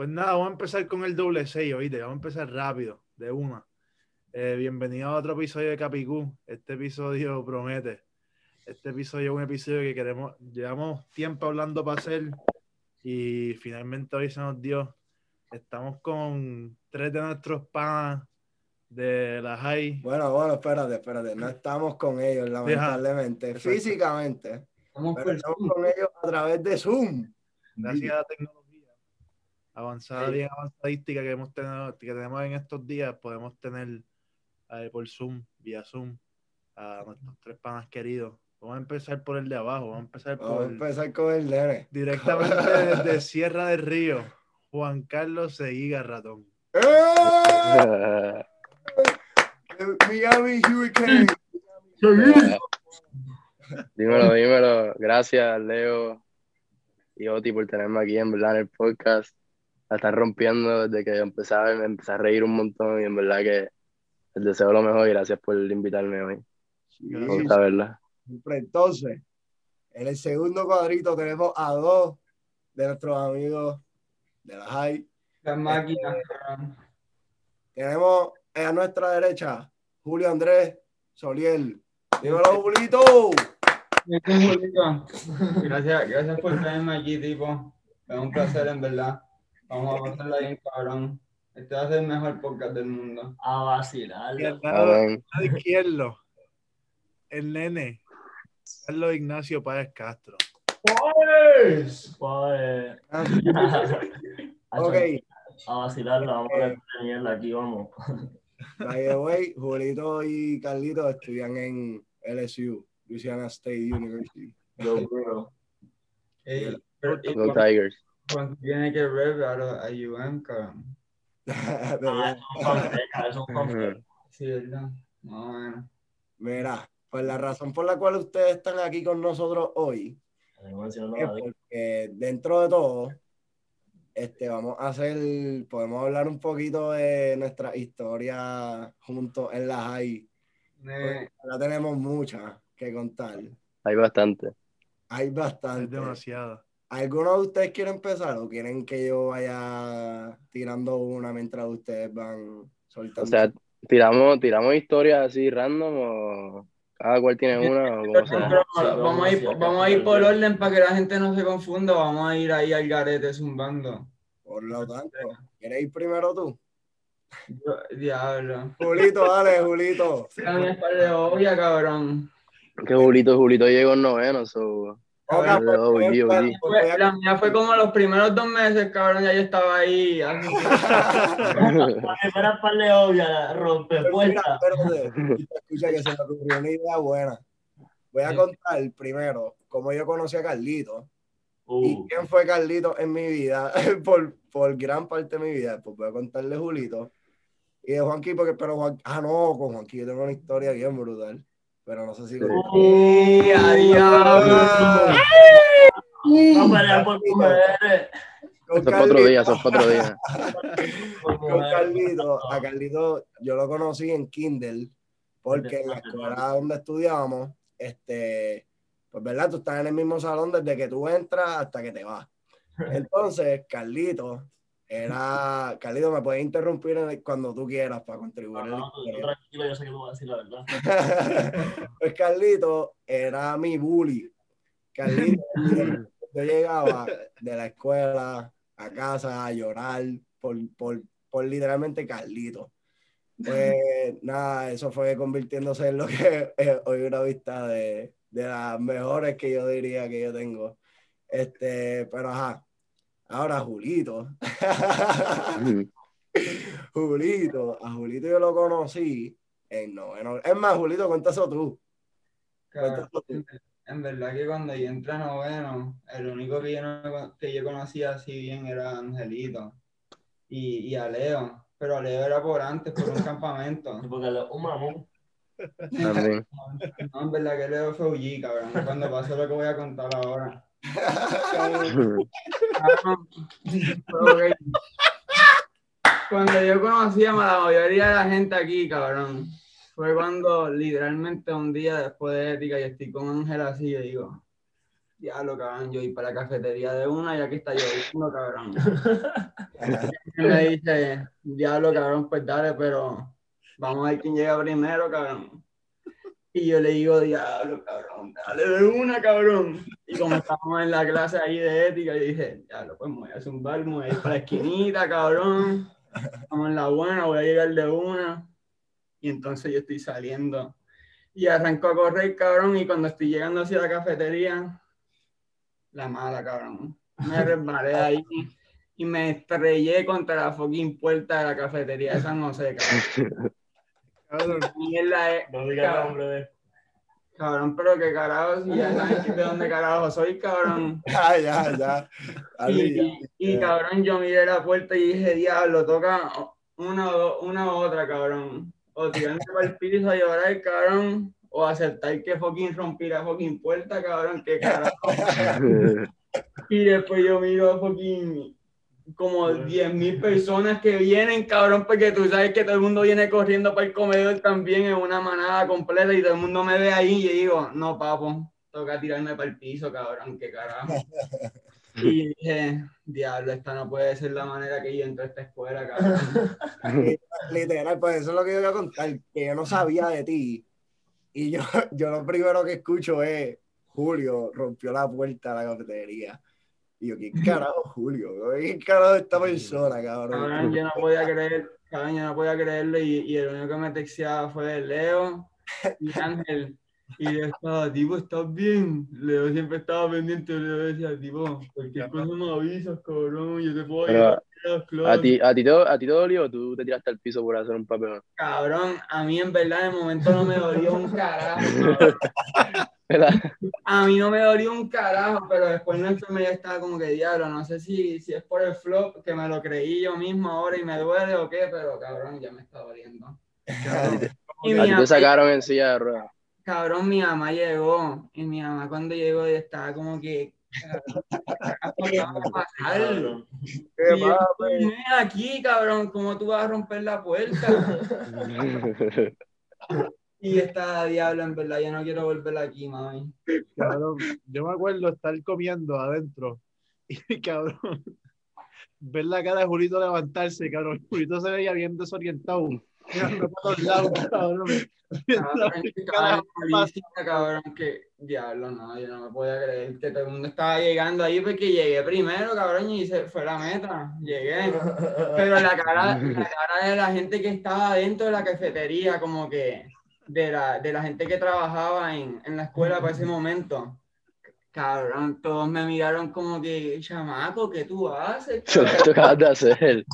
Pues nada, vamos a empezar con el doble 6, oíste, vamos a empezar rápido, de una. Eh, bienvenido a otro episodio de Capicú. Este episodio promete. Este episodio es un episodio que queremos, llevamos tiempo hablando para hacer y finalmente hoy se nos dio. Estamos con tres de nuestros panas de la high. Bueno, bueno, espérate, espérate. No estamos con ellos, lamentablemente, Exacto. físicamente. Estamos Pero estamos con ellos a través de Zoom. gracias a la tecnología avanzada, Sí. bien avanzadística que hemos tenido, que tenemos en estos días, podemos tener eh, por Zoom, vía Zoom, a nuestros tres panas queridos. Vamos a empezar por el de abajo, vamos a empezar Vamos a por empezar con el nene. directamente desde Sierra del Río, Juan Carlos Seguiga Ratón. ¡Eh! Miami Hurricane. dímelo, dímelo. Gracias, Leo y Oti, por tenerme aquí en verdad en el podcast. La están rompiendo desde que empezaba, me empecé a reír un montón y en verdad que les deseo lo mejor y gracias por invitarme hoy. Me gusta verla. Siempre. Entonces, en el segundo cuadrito tenemos a dos de nuestros amigos de la High. Las máquinas, cabrón. Tenemos a nuestra derecha Julio Andrés Soliel. Dímelo, Julito. Gracias, gracias por traerme aquí, tipo. Es un placer, en verdad. Vamos a pasarla bien, cabrón. Este va a ser el mejor podcast del mundo. A vacilar. Y al lado, Amén. al lado izquierdo, el nene, Carlos Ignacio Páez Castro. Pues, pues, Ok, A vacilarla, vamos a mierda aquí, vamos. by the way, Julito y Carlito estudian en LSU, Louisiana State University. Yo, bro. Ey, pero, y Go Tigers. Cuando tiene que rep a, a UM, cabrón. Ah, es un confeca. Sí, ¿verdad? No, bueno. Mira, pues la razón por la cual ustedes están aquí con nosotros hoy es porque dentro de todo, este, vamos a hacer, podemos hablar un poquito de nuestra historia juntos en la high. Eh, Ya tenemos muchas que contar. Hay bastante. Hay Es bastante. demasiado. ¿Alguno de ustedes quiere empezar o quieren que yo vaya tirando una mientras ustedes van soltando? O sea, tiramos, tiramos historias así random o cada cual tiene una o sea. vamos, a ir, vamos a ir por orden para que la gente no se confunda. Vamos a ir ahí al garete zumbando. por lo tanto, ¿quieres ir primero tú? Yo- Diablo. Julito, dale, Julito. Es par de obvia, cabrón. Que Julito, Julito llegó en noveno, so. Pues, pues, La mía fue como los primeros dos meses, cabrón. Ya yo estaba ahí. que fuera par de obvia, rompe Pero mira, puerta. espérate, escucha que se me ocurrió una idea buena. Voy a contar primero cómo yo conocí a Carlito y Uh, quién fue Carlito en mi vida por, por gran parte de mi vida. Pues voy a contarle Julito y de Juanqui, porque, pero Juan, ah, no, con Juanqui yo tengo una historia bien brutal, pero no sé si. Sí. ¡Y a diablo! No pelear por mujeres. Con Eso fue otro día, eso fue otro día. Por con. Carlito, a Carlito yo lo conocí en Kindle, porque en la escuela donde estudiábamos, este, pues verdad, tú estás en el mismo salón desde que tú entras hasta que te vas. Entonces, Carlito era, Carlito, me puedes interrumpir el- cuando tú quieras para contribuir. No, no, tranquilo, yo sé que tú vas a decir la verdad. pues Carlito era mi bully. Carlito, yo llegaba de la escuela a casa a llorar por, por, por literalmente Carlito. Pues nada, eso fue convirtiéndose en lo que eh, hoy una vista de, de las mejores que yo diría que yo tengo. Este, pero ajá. Ahora Julito. Julito, a Julito yo lo conocí en noveno. Es más, Julito, cuenta eso tú. En verdad que cuando yo entré a noveno, el único que yo, no- que yo conocía así bien era Angelito y, y a Leo. Pero a Leo era por antes, por un campamento. Porque le- un mamón. También. No, en verdad que Leo fue UG, cabrón. Cuando pasó lo que voy a contar ahora. Cuando yo conocí a la mayoría de la gente aquí, cabrón, fue cuando literalmente un día después de ética y estoy con Ángel así, yo digo, diablo, cabrón, yo ir para la cafetería de una y aquí está lloviendo, cabrón. Y me dice, diablo, cabrón, pues dale, pero vamos a ver quién llega primero, cabrón. Y yo le digo, diablo, cabrón, dale de una, cabrón. Y como estábamos en la clase ahí de ética, yo dije, diablo, pues me voy a zumbar, me voy a ir para la esquinita, cabrón. Estamos en la buena, voy a llegar de una. Y entonces yo estoy saliendo. Y arranco a correr, cabrón, y cuando estoy llegando hacia la cafetería, la mala, cabrón. Me resbalé ahí y me estrellé contra la fucking puerta de la cafetería de San José, cabrón. Cabrón, Mierda, No digas el nombre de. Cabrón, pero qué carajo, si ya saben de dónde carajo soy, cabrón. Ya, ya, ya. Ya. Y, y, cabrón, yo miré la puerta y dije, diablo, toca una, o- una u otra, cabrón. O tirarme para el piso a llorar, cabrón, o aceptar que fucking rompí la fucking puerta, cabrón, qué carajo. Y después yo miro fucking como 10 mil personas que vienen, cabrón, porque tú sabes que todo el mundo viene corriendo para el comedor también en una manada completa y todo el mundo me ve ahí y yo digo, no, papo, toca tirarme para el piso, cabrón, qué carajo. Y dije, diablo, esta no puede ser la manera que yo entro a esta escuela, cabrón. Literal, pues eso es lo que yo voy a contar, que yo no sabía de ti. Y yo, yo lo primero que escucho es, Julio rompió la puerta de la cafetería. Y yo, ¿qué carajo, Julio? ¿Qué carajo es esta persona, Cabrón, cabrón? yo no podía creer, cabrón, yo no podía creerlo y, y el único que me texteaba fue Leo y Ángel. Y yo estaba, tipo, ¿estás bien? Leo siempre estaba pendiente, Leo decía, tipo, cualquier cosa me avisas, cabrón, yo te puedo ayudar a las ¿A clases". ti, a, ti te, ¿A ti te dolió o tú te tiraste al piso por hacer un papelón? Cabrón, a mí en verdad de momento no me dolió un carajo. ¿Verdad? A mí no me dolió un carajo, pero después la enfermedad estaba como que diablo, no sé si, si es por el flop, que me lo creí yo mismo ahora y me duele o qué, pero cabrón, ya me está doliendo. Y A ti te sacaron en silla de ruedas. Cabrón, mi mamá llegó y mi mamá cuando llegó estaba como que... cabrón, ¿qué yo? "Ven aquí, cabrón, ¿cómo tú vas a romper la puerta? Y esta diablo, en verdad, ya no quiero volver aquí, mami. cabrón, yo me acuerdo estar comiendo adentro y cabrón, ver la cara de Julito levantarse, cabrón, Julito se veía bien desorientado, mirando para todos lados, cabrón. Cabrón, ¿Qué estaba carajo en policía, cabrón, que diablo, no, yo no me podía creer que todo el mundo estaba llegando ahí porque llegué primero, cabrón, y se fue la meta, llegué. Pero la cara, la cara de la gente que estaba dentro de la cafetería, como que de la, de la gente que trabajaba en, en la escuela para ese momento. Cabrón, todos me miraron como que, chamaco, ¿qué tú haces? Eso cabrón? que tú acabas de hacer.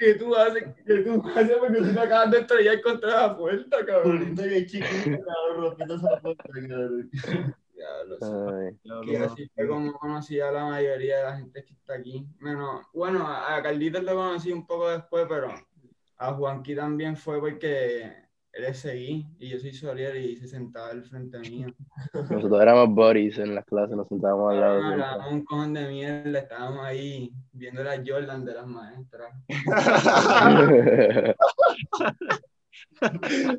¿Qué tú haces? ¿Qué tú haces? Porque tú te acabas de estrellar contra la puerta, cabrón. Julito que chiquito, cabrón, rompiendo esa puerta, cabrón. Diablo, Que así fue como conocí a la mayoría de la gente que está aquí. Menos, bueno, a a Carlitos lo conocí un poco después, pero a Juanqui también fue porque él es seguí y yo soy Solier y se sentaba al frente mío. Nosotros éramos buddies en las clases, nos sentábamos al lado. Hablábamos un cojón de mierda, estábamos ahí viendo la Jordan de las maestras.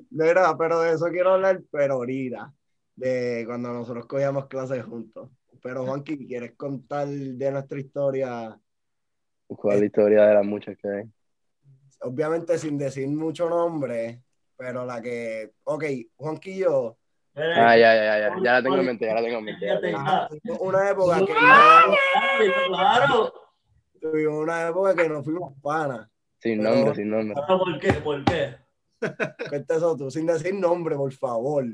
Mira, pero de eso quiero hablar, pero ahorita, de cuando nosotros cogíamos clases juntos. Pero Juanqui, ¿quieres contar de nuestra historia? ¿Cuál historia de las muchas que hay? Obviamente sin decir mucho nombre, pero la que, ok, Juanqui y yo, Ah, ya, ya, ya, ya, ya la tengo en mente, ya la tengo en mente. ah, tuvimos una época que no, Claro. tuvimos una época que nos fuimos panas. Sin Pero- nombre, sin nombre. ¿Por qué? ¿Por qué? Eso tú, sin decir nombre, por favor.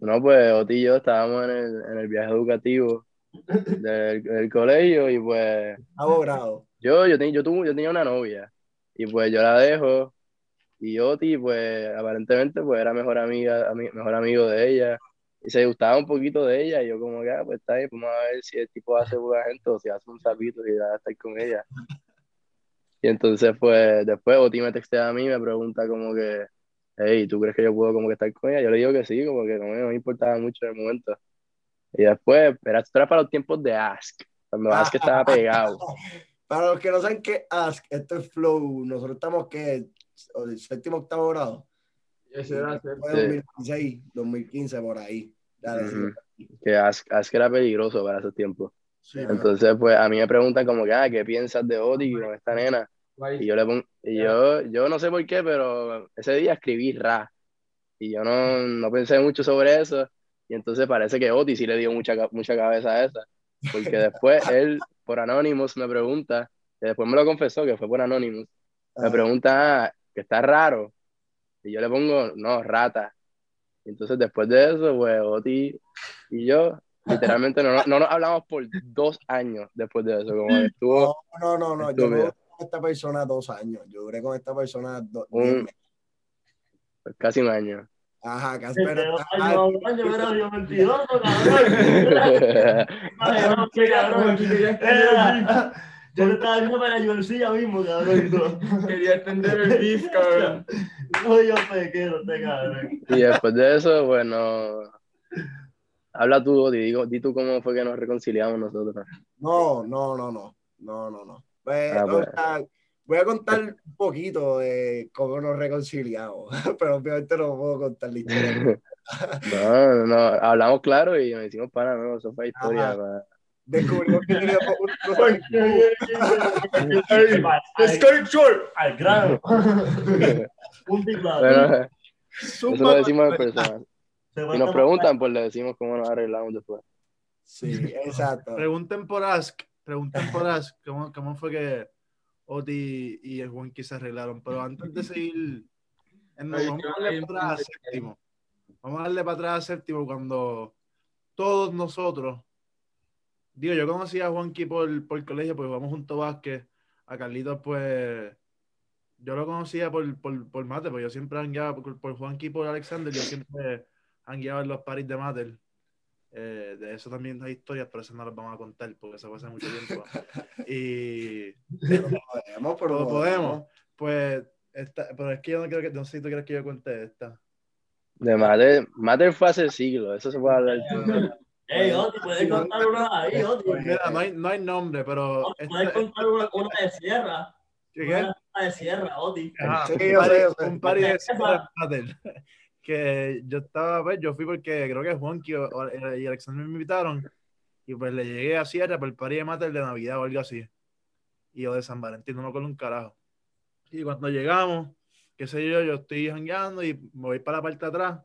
No, pues Oti y yo estábamos en el, en el viaje educativo del, del colegio y pues Abogado. yo, yo, ten- yo, tuve- yo tenía una novia y pues yo la dejo y Oti pues aparentemente pues era mejor amiga, ami- mejor amigo de ella y se gustaba un poquito de ella y yo como que ah, pues está bien, vamos a ver si el tipo hace buena gente o si hace un sapito y va a estar con ella. Y entonces pues después Oti me textea a mí me pregunta como que hey, ¿tú crees que yo puedo como que estar con ella? Yo le digo que sí, como que no me, no me importaba mucho en el momento. Y después, era, esto era para los tiempos de Ask, cuando Ask estaba pegado. Para los que no saben qué Ask, esto es Flow. Nosotros estamos que séptimo, octavo grado. Ese era. Sí. 2016, 2015 por ahí. Dale, sí. que Ask, Ask era peligroso para esos tiempos. Sí, Entonces, pues a mí me preguntan como que, ah, ¿qué piensas de Oti con esta nena? Y yo le pongo, y yo, yo no sé por qué, pero ese día escribí Ra. Y yo no, no pensé mucho sobre eso. Y entonces parece que Oti sí le dio mucha, mucha cabeza a esa. Porque después él, por Anonymous, me pregunta, que después me lo confesó que fue por Anonymous, me pregunta, ah, que está raro. Y yo le pongo, no, rata. Y entonces después de eso, pues Oti y yo, literalmente no, no nos hablamos por dos años después de eso. Como que estuvo No, no, no, no. Yo duré con esta persona dos años. Yo duré con esta persona dos Un- pues, casi un año. Ajá, casi. Pero Pero, mentiroso, cabrón. Cabrón. Yo te estaba diciendo para UFC ya mismo, cabrón. y todo. Quería extender el beef, cabrón. No, yo pequero, este cabrón. Y después de eso, bueno, habla tú, digo, di tú cómo fue que nos reconciliamos nosotros. no, no, no, no. No, no, no. Pues, Ah, o pues. sea, voy a contar un poquito de cómo nos reconciliamos, pero obviamente no puedo contar la historia. No, no, no, hablamos claro y nos hicimos pana, no, eso fue historia. Ajá. Descubrimos que teníamos un Al- short. Al grano. Un. Bueno, eso lo decimos en persona. Se Si nos preguntan, pues le decimos cómo nos arreglamos después. Sí, exacto. Pregunten por Ask, pregunten por Ask cómo, cómo fue que Oti y el Juanqui se arreglaron. Pero antes de seguir, vamos a darle para atrás a séptimo. Vamos a darle para atrás a séptimo cuando todos nosotros, digo, yo conocí a Juanqui por, por colegio, porque jugamos junto a básquet. A Carlitos, pues, yo lo conocía por, por, por mate, porque yo siempre hangueaba por, por Juanqui y por Alexander, yo siempre hangueaba en los paris de Mater. Eh, de eso también hay historias, pero eso no las vamos a contar porque eso fue hace mucho tiempo. Y Podemos, pero todo podemos. Pues, esta, pero es que yo no creo que, no sé si tú quieres que yo cuente esta. De Mater, Mater fue hace siglos, eso se puede hablar. Ey, Oti, puedes contar una ahí, Oti. Mira, no hay, no hay nombre, pero. Oti, Puedes esta- contar una, una de sierra. ¿qué? Una de sierra, Oti. Ajá, Sí, un yo sé, yo un party de Sierra Mater. Que yo estaba, pues, yo fui porque creo que Juanqui y Alexander me invitaron. Y pues le llegué a Sierra por el party de Mater de Navidad o algo así. Y o de San Valentín, no me acuerdo un carajo. Y cuando llegamos, qué sé yo, yo estoy jangueando y me voy para la parte de atrás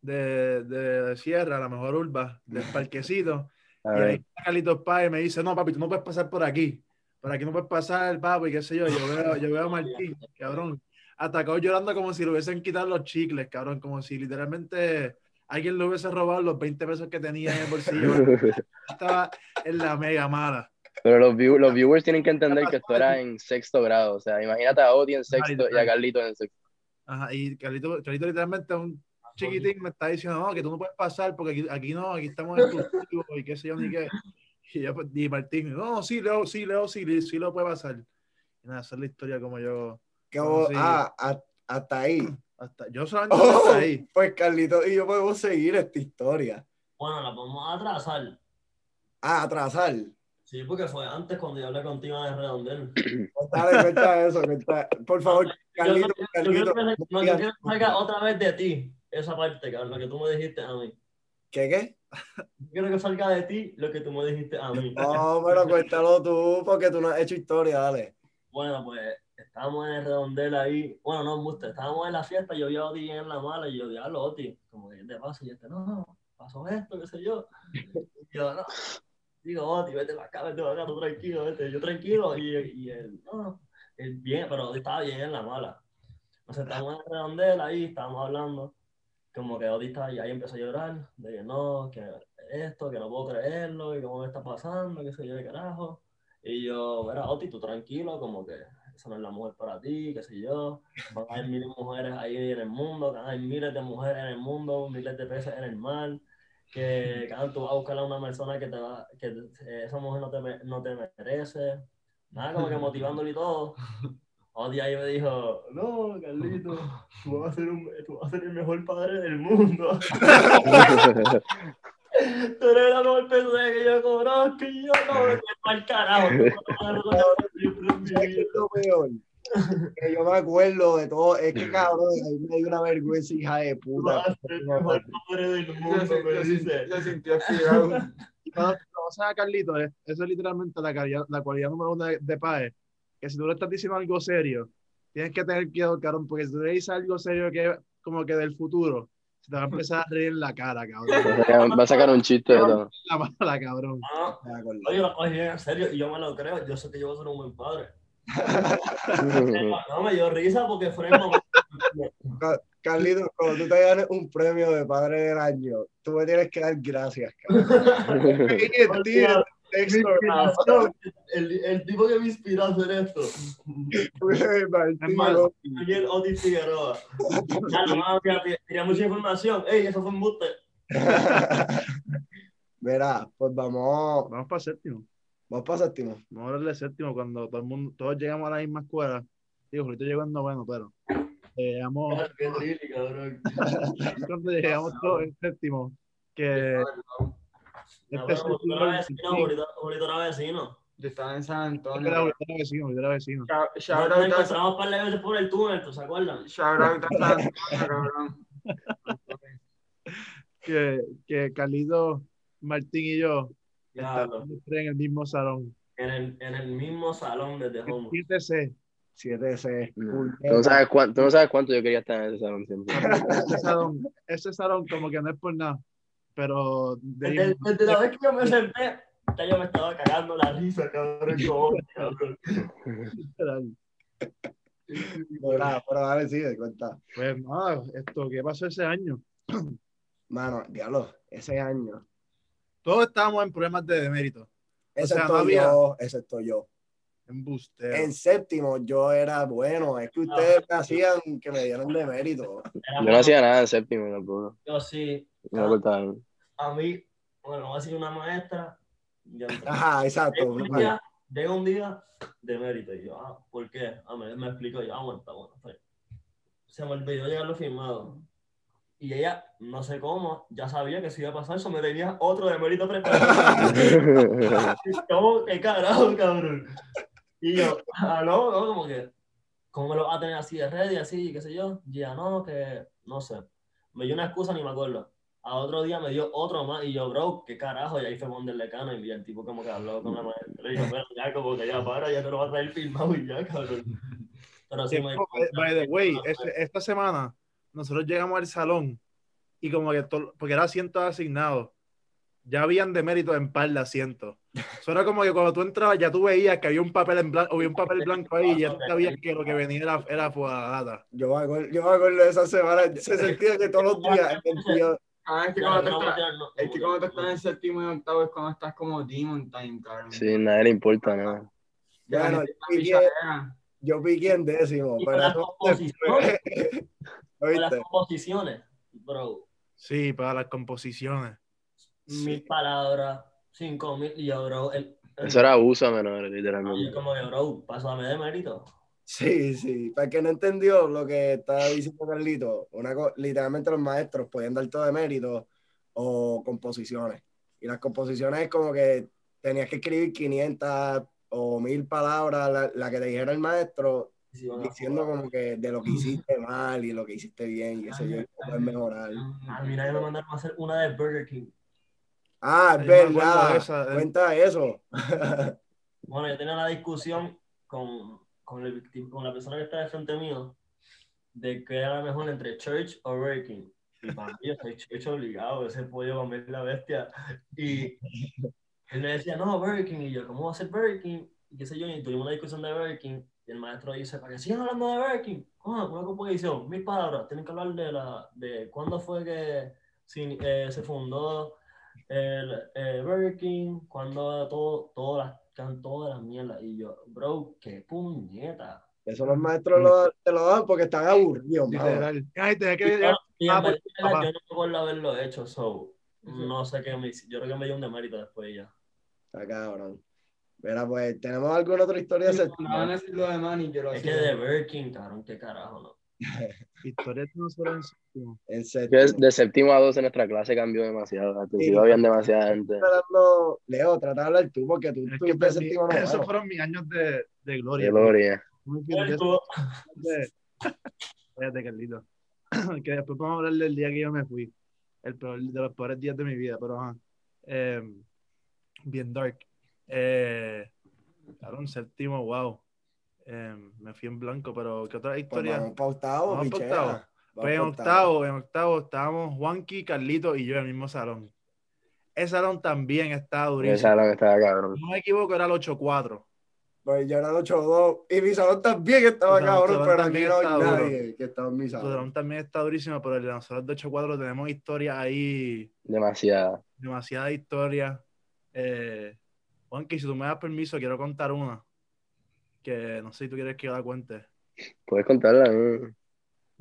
de, de, Sierra, la mejor urba, del parquecito. A Y ahí Carlitos Páez me dice, no, papi, tú no puedes pasar por aquí. Por aquí no puedes pasar, papi, qué sé yo. Yo veo, yo veo a Martín, cabrón, atacado llorando como si le hubiesen quitado los chicles, cabrón, como si literalmente alguien le hubiese robado los 20 pesos que tenía en el bolsillo. Estaba en la mega mala. Pero los, view- los viewers tienen que entender que esto era en sexto grado. O sea, imagínate a Oti en sexto y a Carlito en sexto. Ajá, y Carlito, Carlito literalmente un chiquitín me está diciendo, no, que tú no puedes pasar porque aquí, aquí no, aquí estamos exclusivos y qué sé yo ni qué. Y, yo, pues, y Martín, no, sí, Leo, sí, Leo, sí, sí lo puede pasar. Y nada, esa es la historia como yo, Como- ah, a- hasta ahí. hasta, yo solamente Oh, hasta ahí. pues Carlito y yo podemos seguir esta historia. Bueno, la podemos atrasar. Ah, atrasar. Sí, porque fue antes cuando yo hablé contigo de Redondel. Dale, cuenta eso, cuenta. Por favor, Yo, Carlito, yo Carlito. no, yo quiero que salga otra vez de ti, esa parte, cabrón, lo que tú me dijiste a mí. ¿Qué qué? Yo quiero que salga de ti lo que tú me dijiste a mí. No, pero cuéntalo tú, porque tú no has hecho historia, dale. Bueno, pues estábamos en el redondel ahí. Bueno, no, Muste, estábamos en la fiesta. Yo vi a Oti en la mala y yo vi a Oti. Como que, ¿qué te pasa? Y este, no, no, pasó esto, qué sé yo. Y yo, no. Digo, Oti, vete para acá, vete para acá, tú tranquilo, vete. Yo tranquilo. Y, y él, no. Él bien, pero estaba bien en la mala. Entonces estábamos en el redondel ahí, estábamos hablando. Como que estaba y ahí empezó a llorar. De que no, que esto, que no puedo creerlo, y cómo me está pasando, qué sé yo, de carajo. Y yo, verá, Oti, tú tranquilo, como que esa no es la mujer para ti, qué sé yo. Van a haber miles de mujeres ahí en el mundo, van a haber miles de mujeres en el mundo, miles de peces en el mar. Que cada tú vas a buscar a una persona que te va, que eh, esa mujer no te, no te merece. Nada, como que motivándole y todo. Oti ahí me dijo, no, Carlito, tú vas a ser, un, tú vas a ser el mejor padre del mundo. Tú eres la mejor persona que yo conozco y yo no me el carajo. Lo que peor. yo me acuerdo de todo. Es que cabrón, ahí me dio una vergüenza, hija de puta. vas a ser el mejor padre del Se, mundo, se- me se dice. sintió- se sintió aspirado. Cuando conoces a Carlito, es- eso es literalmente la, calidad- la cualidad número uno de, de Pae. Que si tú le estás diciendo algo serio, tienes que tener cuidado, cabrón, porque si tú le dices algo serio que como que del futuro, se te va a empezar a reír en la cara, cabrón. Va a sacar, va a sacar un chiste de todo. La mala, cabrón. Ah, lo cogí en serio y yo me lo creo. Yo sé que yo voy a ser un buen padre. No, me dio risa porque fue el momento. Carlitos, cuando tú te ganes un premio de padre del año, tú me tienes que dar gracias, cabrón. Texto, inspiración, el, el tipo que me inspiró a hacer esto. Es malo. Miguel Otis Figueroa. Ya, no, no, tenía mucha información. Ey, eso fue un buste. Verá, pues vamos, Vamos para séptimo. vamos para séptimo. Vamos a hablar de séptimo cuando todo el mundo, todos llegamos a la misma escuela. Digo, Julito llegó en noveno, pero eh, llegamos, Qué cabrón. cuando llegamos todos en séptimo, que No, este era vecino, Julito, Julito era vecino. Yo estaba en San Era Antonio. era vecino, Julito era vecino. Shout- out encontramos par de veces por el túnel, ¿tú se acuerdan? shout out a San Antonio, cabrón. Que, que Carlito, Martín y yo Claro. estábamos en el mismo salón. En el, en el mismo salón desde El home. 7C. 7C. Tú no, sabes cuánto, tú no sabes cuánto yo quería estar en ese salón siempre. Ese salón, ese salón como que no es por nada, pero de ahí- Desde, desde la vez que yo me senté, ya yo me estaba cagando la risa, cabrón. como, cabrón. Verá, pero dale, sigue, cuenta. Pues nada, esto, ¿qué pasó ese año? Mano, diablo, ese año. Todos estábamos en problemas de demérito, sea, Excepto no había- yo, excepto yo. en busteo. En séptimo yo era bueno, es que ustedes me hacían que me dieran de mérito. Era Yo no hacía nada en séptimo tampoco. Yo sí. No me portaba bien. A mí, bueno, voy a decir una maestra. Yo. Ajá, exacto. Llega un día, llega un día de mérito. Y yo, ah, ¿por qué? Ah, me, me explicó. Yo, ah, bueno, bien. Se me olvidó llegarlo firmado. Y ella, no sé cómo, ya sabía que si iba a pasar eso, me tenía otro de mérito preparado. ¿Cómo? ¿Qué carajo, cabrón? Y yo, ah, no, no, como que, ¿cómo me lo va a tener así de ready, así, qué sé yo? Y ya, no, que, no sé. Me dio una excusa, ni me acuerdo. A otro día me dio otro más, y yo, bro, ¿qué carajo? Y ahí fue donde le cana, y el tipo como que habló con la maestra. Y yo, bueno, ya, como que ya para, ya te lo vas a traer filmado y ya, cabrón. Pero sí me... By the way, esta semana nosotros llegamos al salón y como que todo, porque era asientos asignados, ya habían de mérito en par de asientos. Eso era como que cuando tú entrabas ya tú veías que había un papel en blanco, había un papel blanco ahí y ya tú sabías que lo que venía era, era data. Yo me acuerdo, yo me acuerdo de esa semana, se sentía que todos los días el tío- Ah, es que cuando tú estás- ya, no, es que cuando tú estás en séptimo y octavo es cuando estás como Demon Time, cabrón. Sí, nadie le importa nada. Ya, yo piqué, yo piqué en décimo, pero las composiciones, con las composiciones, bro, Sí, para las composiciones. mil palabras, cinco mil, y yo, bro, el, el- Eso era abuso a y yo literalmente. como que, bro, pásame de mérito. Sí, sí. Para el que no entendió lo que estaba diciendo Carlito, una literalmente los maestros podían dar todo de mérito o composiciones. Y las composiciones es como que tenías que escribir 500 o 1000 palabras, la, la que te dijera el maestro, diciendo como que de lo que hiciste mal y lo que hiciste bien y qué sé yo, y cómo puedes mejorar. A mí nadie me mandaron a hacer una de Burger King. Ah, es Yo verdad. de- Cuenta eso. Bueno, yo tenía una discusión con, con, el, con la persona que está de frente mío de que era mejor entre Church o Burger King. Y para mí, yo soy Church obligado, ese pollo va a meter la bestia. Y él me decía, no, Burger King. Y yo, ¿cómo va a ser Burger King? Y qué sé yo, y tuvimos una discusión de Burger King. Y el maestro dice, para que sigan hablando de Burger ah, una composición, mil palabras, tienen que hablar de, la, de cuándo fue que eh, se fundó el eh, Burger King, cuando todo, todas las, can- todas las mierdas. Y yo, bro, qué puñeta. Eso los maestros lo- te lo dan porque están aburridos. Ay, tenía que ah, verdad, yo no me acuerdo haberlo hecho, so, no sé qué me hice. Yo creo que me dio un demérito después ya. Está cabrón. Mira, pues, ¿tenemos alguna otra historia de Sí, séptimo? no van a decir lo de Manny, yo lo Es sé. que de Burger King, cabrón, qué carajo, ¿no? Historias de nosotros en séptimo. En séptimo. de séptimo a 12 nuestra clase cambió demasiado. Al principio Sí. habían demasiada gente. hablando, Leo, trata de hablar tú porque tú Es que séptimo esos noveno. fueron mis años de, de De gloria. gloria. de de- Espérate, Carlito. que después vamos a hablar del día que yo me fui. El peor, de los peores días de mi vida, pero ajá. Eh, bien dark. Eh, claro, un séptimo, wow. Eh, me fui en blanco, pero ¿qué otra Pues historia? vamos pa' octavo, Vamos pa' pichea. octavo. Pues en octavo, en octavo estábamos Juanqui, Carlito y yo en el mismo salón. Ese salón también estaba Ese durísimo. salón estaba cabrón. No me equivoco, era el 8-4. Pues yo era el 8-2. Y mi salón también estaba Tu salón- cabrón, tu salón pero aquí también no hay está duro. nadie que estaba en mi Tu salón. salón también está durísimo, pero el de nosotros de 8-4 tenemos historias ahí, Demasiada. demasiada historia. Eh, Juanqui, si tú me das permiso, quiero contar una. Que no sé si tú quieres que yo la cuente. Puedes contarla. ¿no?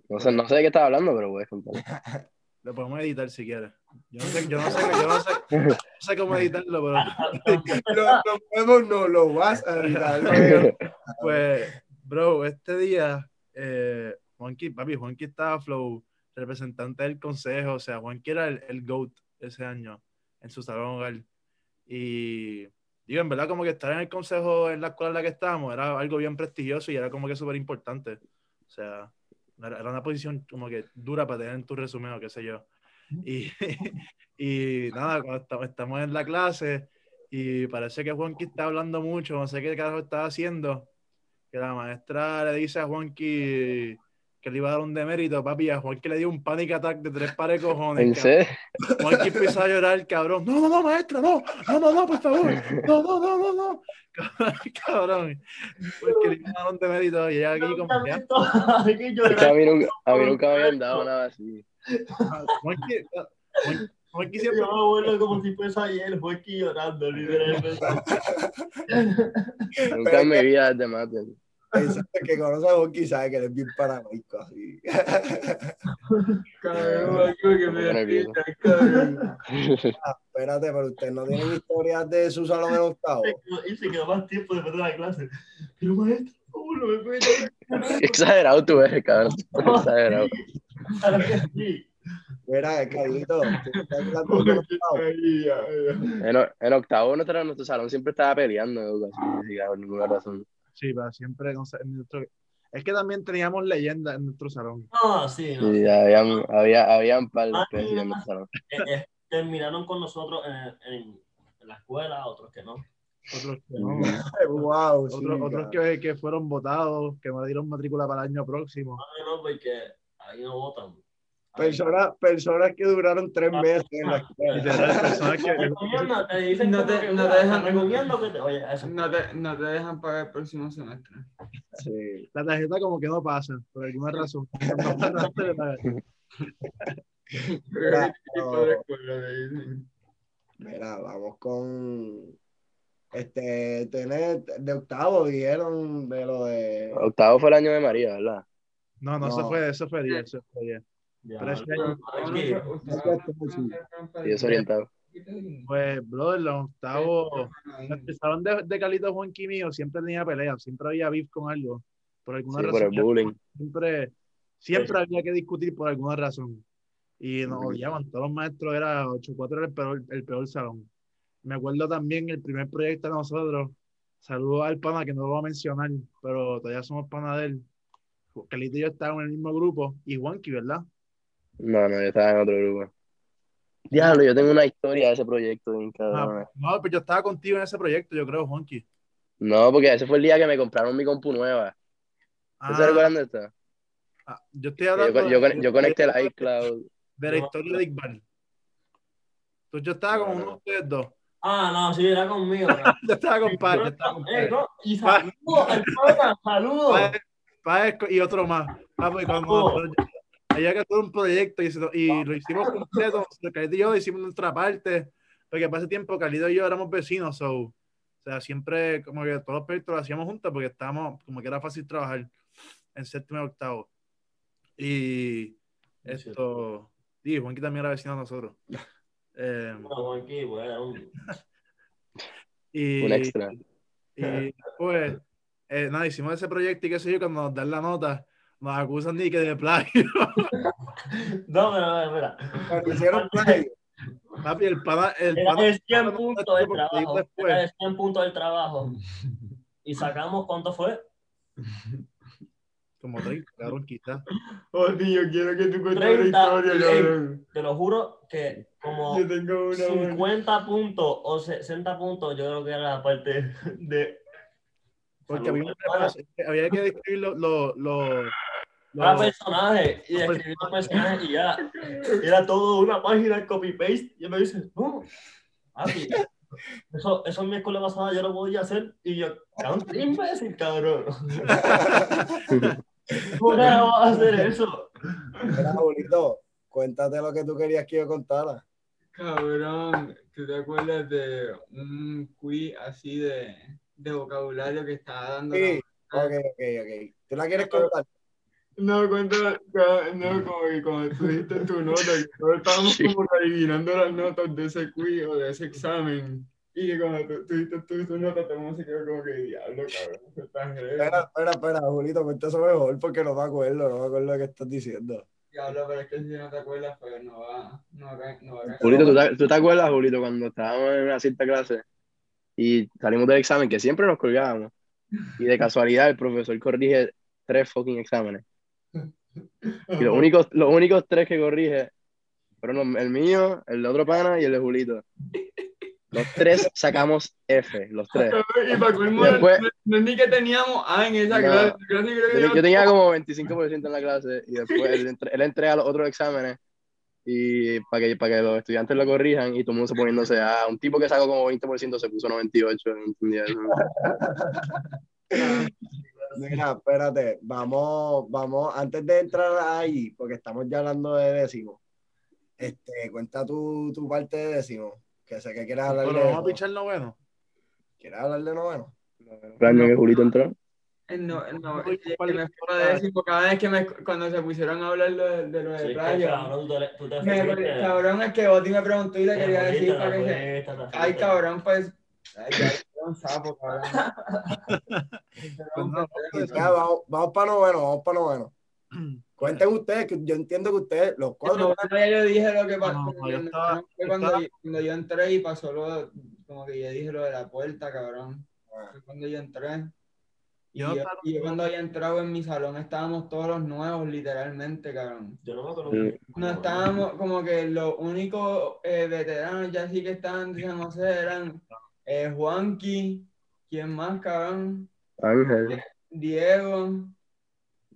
No sé, no sé de qué estás hablando, pero puedes contarla. Lo podemos editar si quieres. Yo no sé, yo no sé, yo no sé, no sé cómo editarlo, pero Lo, lo podemos, no lo vas a editar. Pues, bro, este día, eh, Juanqui, papi, Juanqui estaba flow, representante del consejo, o sea, Juanqui era el, el GOAT ese año en su salón hogar. Y digo, en verdad, como que estar en el consejo en la escuela en la que estábamos era algo bien prestigioso y era como que súper importante. O sea, era una posición como que dura para tener en tu resumen o qué sé yo. Y, y nada, cuando estamos, en la clase y parece que Juanqui está hablando mucho, no sé qué carajo estaba haciendo, que la maestra le dice a Juanqui que le iba a dar un demérito, papi, a Juanqui le dio un panic attack de tres pares de cojones. ¿En serio? Juanqui empezó a llorar, cabrón. No, no, no, maestra, no, no, no, no, por favor. No, no, no, no, no. Cabrón. Porque le iba a dar un demérito y ella aquí como que, que a mí nunca, a mí nunca me habían dado nada así. ah, Juanqui, Juanqui- Juanqui siempre Yo me acuerdo como si fuese ayer, aquí llorando, literalmente. Nunca en mi vida te maten. Exacto, que conoce a Bonky sabe que él es bien paranoico así. Cabrón, que me cabrón. Espérate, pero ustedes no tienen historias de su salón en octavo. Y se quedó más tiempo después de la clase. Pero maestro, ¿cómo no me puede? Exagerado tú eres, cabrón. Exagerado. Claro que sí. Mira, Carlito, ¿tú estás hablando de ay. En, octavo nuestro, nuestro salón siempre estaba peleando en educación por ninguna razón. Sí, pero siempre, no sé, en nuestro- es que también teníamos leyendas en nuestro salón. No, sí, no. Y habían, había, había un par de Ah, especies en nuestro salón. Eh, eh, terminaron con nosotros en, en- en la escuela, otros que no. Otros que no. Wow, sí, Otros, otros que, que fueron votados, que no dieron matrícula para el año próximo. No, no, porque ahí no votan. Personas, personas que duraron tres meses en la escuela. Literal, personas Te que, recomiendo, te dicen No te- no dejan- que te oye eso. No te, no te dejan pagar el próximo semestre. Sí. la tarjeta como que no pasa, por alguna razón. No. Mira, escuela, vamos con este tener de octavo dijeron de lo de Octavo fue el año de María, ¿verdad? No, no, eso No. fue, eso fue 10, eso fue 10. Ya, Pero es que- no, aquí, Y desorientado. Pues, brother, los octavos, empezaron de, de Carlito Juanqui mío, siempre tenía peleas, siempre había beef con algo, por alguna Sí, por razón. el bullying. Siempre, siempre había que discutir por alguna razón. Y nos odiaban, todos los maestros era 8-4 era el peor, el peor salón. Me acuerdo también el primer proyecto de nosotros, saludos al pana que no lo voy a mencionar, pero todavía somos pana de él. Carlito y yo estábamos en el mismo grupo, y Juanqui, ¿verdad? No, no, yo estaba en otro grupo. Diablo, yo tengo una historia de ese proyecto, bien cabrón. Ah, no, pero yo estaba contigo en ese proyecto, yo creo, Juanqui. No, porque ese fue el día que me compraron mi compu nueva. Ah, ¿Ustedes se recuerdan de esto? ah, yo estoy hablando yo, de- yo conecté el iCloud. de la historia de Iqbal. Entonces yo estaba con No, uno no. de ustedes dos. Ah, no, sí, era conmigo. Yo estaba con Paz, yo estaba con Eh, no, y saludos saludos. Paz- Paz y otro más. Ah, pues cuando había que hacer un proyecto y, se lo- y lo hicimos completo. Carlito y yo hicimos nuestra parte. Porque para ese tiempo Carlito y yo éramos vecinos. So, o sea, siempre como que todos los proyectos los hacíamos juntos porque estábamos, como que era fácil trabajar en séptimo y octavo. Y Es esto, y Juanqui también era vecino de nosotros. Eh, Bueno, Juanqui, era un- y, Un extra. Y pues, eh, nada, hicimos ese proyecto y qué sé yo, cuando nos dan la nota, nos acusan de que de plagio. No, pero, mira. Cuando hicieron plagio, Papi, el pana, el Era pana- 100 puntos del trabajo. después. Era 100 puntos del trabajo. Y sacamos, ¿cuánto fue? Como 30, cabrón, quizás. Quiero que tú cuentes 30, una historia, ey. cabrón. Te lo juro que como Yo tengo una buena. 50 puntos o 60 puntos, yo creo que era la parte de. Porque había, que describir los. Los. Los. Los- personaje y escribir los personajes y ya. Era todo una página copy-paste. Y él me dice, no, papi, eso, eso en mi escuela pasada yo lo podía hacer. Y yo, cabrón, qué imbécil, cabrón. ¿Cómo vas a hacer eso? Era bonito. Cuéntate lo que tú querías que yo contara. Cabrón, ¿tú te acuerdas de un quiz así de, de vocabulario que estaba dando? la- Sí. Ok, ok, ok. ¿Tú la quieres contar? No, cuenta, no, como que cuando tú diste tu nota, todos estábamos Sí. como adivinando las notas de ese quiz o de ese examen. Y que cuando tú, tú tu, tu nota, todo el mundo se quedó como que diablo, cabrón, eso está heavy". Espera, espera, espera, Julito, cuenta eso mejor porque no me acuerdo, no me acuerdo lo que estás diciendo. Diablo, pero es que si no te acuerdas, pues no va, no va, no va a caer. Julito, ¿tú te, tú te acuerdas, Julito, cuando estábamos en una cierta clase y salimos del examen, que siempre nos colgábamos, y de casualidad el profesor corrige tres fucking exámenes? Y los únicos, los únicos tres que corrige fueron el mío, el de otro pana y el de Julito. Los tres sacamos F, los tres. Y para colmo, Después- no, es ni que teníamos A en esa No. clase. clase creo que Yo, yo tenía como 25% en la clase y después él, él entrega los otros exámenes y para que, para que los estudiantes lo corrijan y todo el mundo se poniéndose a un tipo que sacó como 20% se puso 98, no entendía eso. Mira, espérate, vamos, vamos, antes de entrar ahí, porque estamos ya hablando de décimo, este, cuenta tu, tu parte de décimo, que sé que quieres hablar Pero de vamos a pichar noveno. ¿Quieres hablar de noveno? El año que Julito entró. No, no, Uy, es que ¿cuál- me fue de décimo cada vez que me, cuando se pusieron a hablar de, de lo de Sí, playa. cabrón, tú, te- tú te Me, fuiste. cabrón, es que Boti me preguntó y le quería decir para que Ay, cabrón, pues... Ay, un sapo, cabrón. Pues Ya, vamos, vamos para noveno, vamos para noveno. Cuenten ustedes, que yo entiendo que ustedes, los cuatro, No, yo dije lo que pasó. No, no, yo estaba- fue yo cuando, estaba- cuando yo entré y pasó lo, como que yo dije lo de la puerta, cabrón. Ah. Fue cuando yo entré. Y Yo yo, estaba- y yo cuando había entrado en mi salón estábamos todos los nuevos, literalmente, cabrón. Yo no me acuerdo. No estábamos como que los únicos eh, veteranos ya sí que estaban de San José eran eh, Juanqui, ¿quién más, cabrón? Ángel, Diego,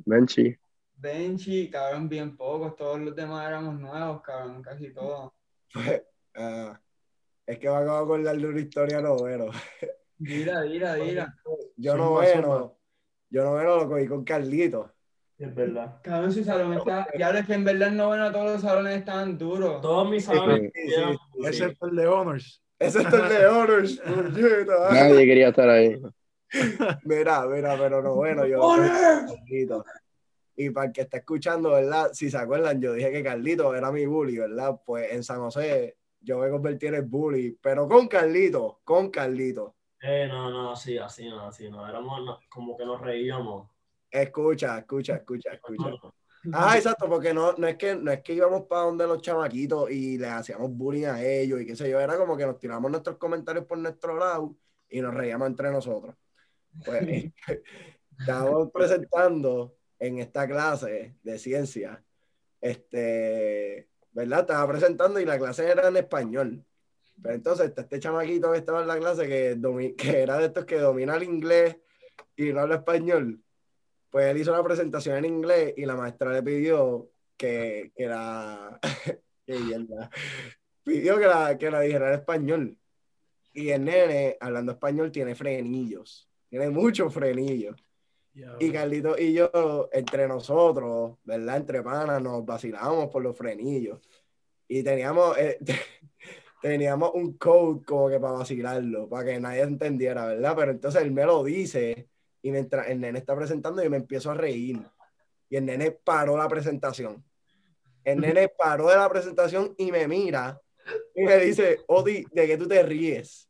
Benchi. Benchi, cabrón, bien pocos, todos los demás éramos nuevos, cabrón, casi todos. ah, es que me acabo de acordar de una historia noveno. Dila, dila, dila. Yo noveno, yo noveno lo cogí con Carlitos. Es verdad. Cabrón, su salón está. Ya es que en verdad en noveno todos los salones estaban duros. Todos mis salones. Sí, sí. Ese fue el de Honors. Ese es el de puñeta. Nadie quería estar ahí. Mira, mira, pero no, bueno, yo. Y para el que está escuchando, ¿verdad? Si se acuerdan, yo dije que Carlitos era mi bully, ¿verdad? Pues en San José yo me convertí en el bully, pero con Carlitos, con Carlitos. Eh, no, no, así, así, no, así, no. Éramos no, como que nos reíamos. Escucha, escucha, escucha, escucha. Ah, exacto, porque no, no, es que, no es que íbamos para donde los chamaquitos y les hacíamos bullying a ellos y qué sé yo, era como que nos tiramos nuestros comentarios por nuestro lado y nos reíamos entre nosotros. Pues estábamos presentando en esta clase de ciencia, este, ¿verdad? Estaba presentando y la clase era en español. Pero entonces está este chamaquito que estaba en la clase que, que era de estos que domina el inglés y no habla español. Pues él hizo la presentación en inglés y la maestra le pidió que, que la, mierda. pidió que la, que la dijera en español. Y el nene, hablando español, tiene frenillos. Tiene muchos frenillos. Y Carlito y yo, entre nosotros, ¿verdad? Entre panas, nos vacilábamos por los frenillos. Y teníamos, eh, teníamos un code como que para vacilarlo, para que nadie entendiera, ¿verdad? Pero entonces él me lo dice y mientras el nene está presentando yo me empiezo a reír. Y el nene paró la presentación. El nene paró de la presentación y me mira y me dice, Odi, ¿de qué tú te ríes?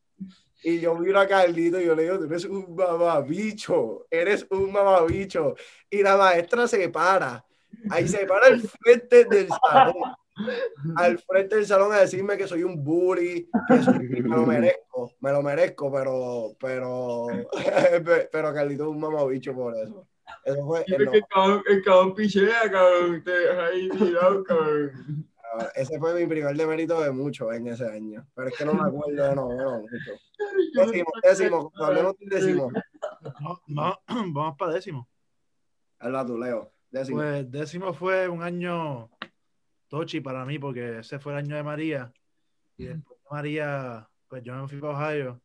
Y yo miro a Carlito y yo le digo, tú eres un mamabicho, eres un mamabicho. Y la maestra se para, ahí se para el frente del salón al frente del salón a decirme que soy un bully, que soy- me lo merezco, me lo merezco, pero, pero, pero Carlito es un mamabicho por eso. Eso fue, Y ves no, que el cabrón, el cabrón pichea, cabrón. Te deja ahí tirado, cabrón. ese fue mi primer demérito de mucho en ese año, pero es que no me acuerdo de noveno mucho. Décimo, décimo, hablemos del décimo, No, no, vamos para décimo. habla tú, Leo, décimo. Pues décimo fue un año tochi para mí, porque ese fue el año de María. Y después de María, pues yo me fui para Ohio.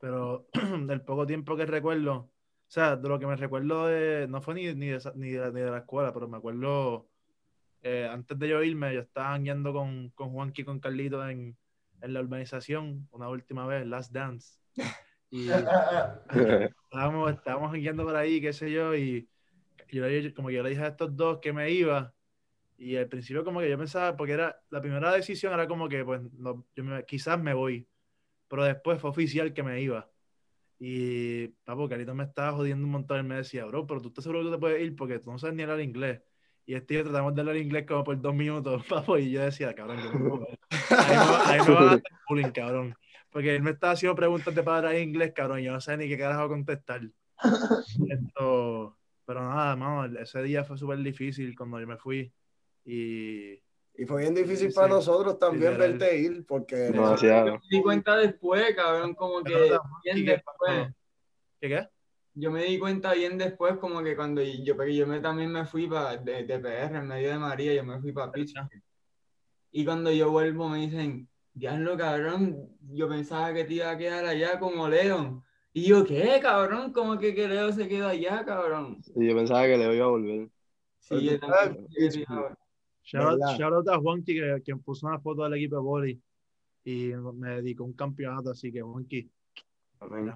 Pero del poco tiempo que recuerdo, o sea, de lo que me recuerdo de, no fue ni, ni, de, ni, de, ni de la escuela, pero me acuerdo, eh, antes de yo irme, yo estaba guiando con, con Juanqui y con Carlito en, en la urbanización, una última vez, Last Dance. Y estábamos, estábamos guiando por ahí, qué sé yo, y yo, como que yo le dije a estos dos que me iba, y al principio como que yo pensaba, porque era la primera decisión era como que, pues, no, yo me- quizás me voy, pero después fue oficial que me iba. Y, papo, Carito me estaba jodiendo un montón, él me decía, bro, pero tú estás seguro que tú te puedes ir porque tú no sabes ni hablar inglés. Y este yo tratamos de hablar inglés como por dos minutos, papo, y yo decía, cabrón, yo no puedo. Ahí me, me van a hacer bullying, cabrón. Porque él me estaba haciendo preguntas de palabras en inglés, cabrón, yo no sé ni qué carajo contestar. Esto, pero nada, mano, ese día fue súper difícil cuando yo me fui. Y Y fue bien difícil Sí, para sí. nosotros también Literal. verte ir, porque No, sí, me di cuenta después, cabrón, como que Pero, bien ¿y qué después. ¿Qué qué? Yo me di cuenta bien después, como que cuando yo, porque yo me, también me fui pa, de, de PR en medio de María, yo me fui para Pittsburgh. Y cuando yo vuelvo me dicen, diablo, cabrón, yo pensaba que te iba a quedar allá como León. Y yo, ¿qué, cabrón? ¿Cómo que, que Leo se quedó allá, cabrón? Y yo pensaba que le iba a volver. Sí, yo sabes, también Shout shout out a Juanqui, que, quien puso una foto del equipo de boli y me dedicó un campeonato, así que Juanqui. Amén.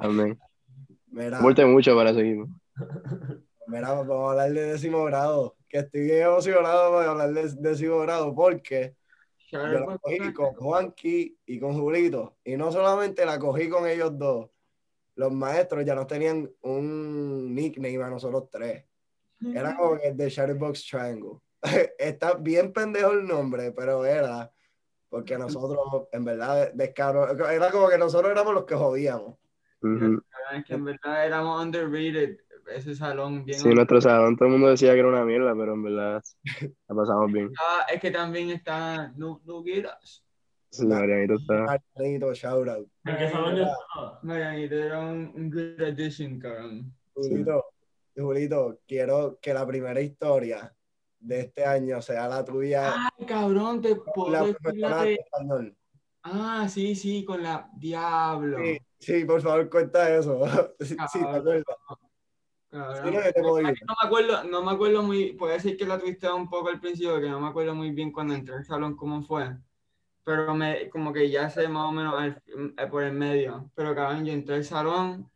Amén. mira, Aporte mucho para ese equipo. mira, vamos a hablar de décimo grado, que estoy bien emocionado para hablar de décimo grado, porque yo la cogí con Juanqui y con Julito, y no solamente la cogí con ellos dos, los maestros ya nos tenían un nickname a nosotros tres. Era como que The Shadowbox Triangle. Está bien pendejo el nombre, pero era porque nosotros, en verdad, descaro, era como que nosotros éramos los que jodíamos. Ujú. Es que en verdad éramos underrated, ese salón bien. Sí, nuestro salón todo el mundo decía que era una mierda, pero en verdad la pasamos bien. Ah, es que también está Nu- Nugueras. Sí, Marianito está. Martinito, shout out. ¿En qué salón yo estaba? Marianito era un, good addition, cabrón. Julito, Julito, quiero que la primera historia de este año sea la tuya. Ay, cabrón, te puedo de español. Ah, sí, sí, con la Diablo. Sí, sí, por favor, cuenta eso. Sí. Cabrón. Sí, no, yo te puedo ir. No me acuerdo, no me acuerdo muy, puede decir que la twisté un poco al principio, que no me acuerdo muy bien cuando entré al salón cómo fue, pero me, como que ya sé más o menos al- eh, por el medio, pero cabrón, yo entré al salón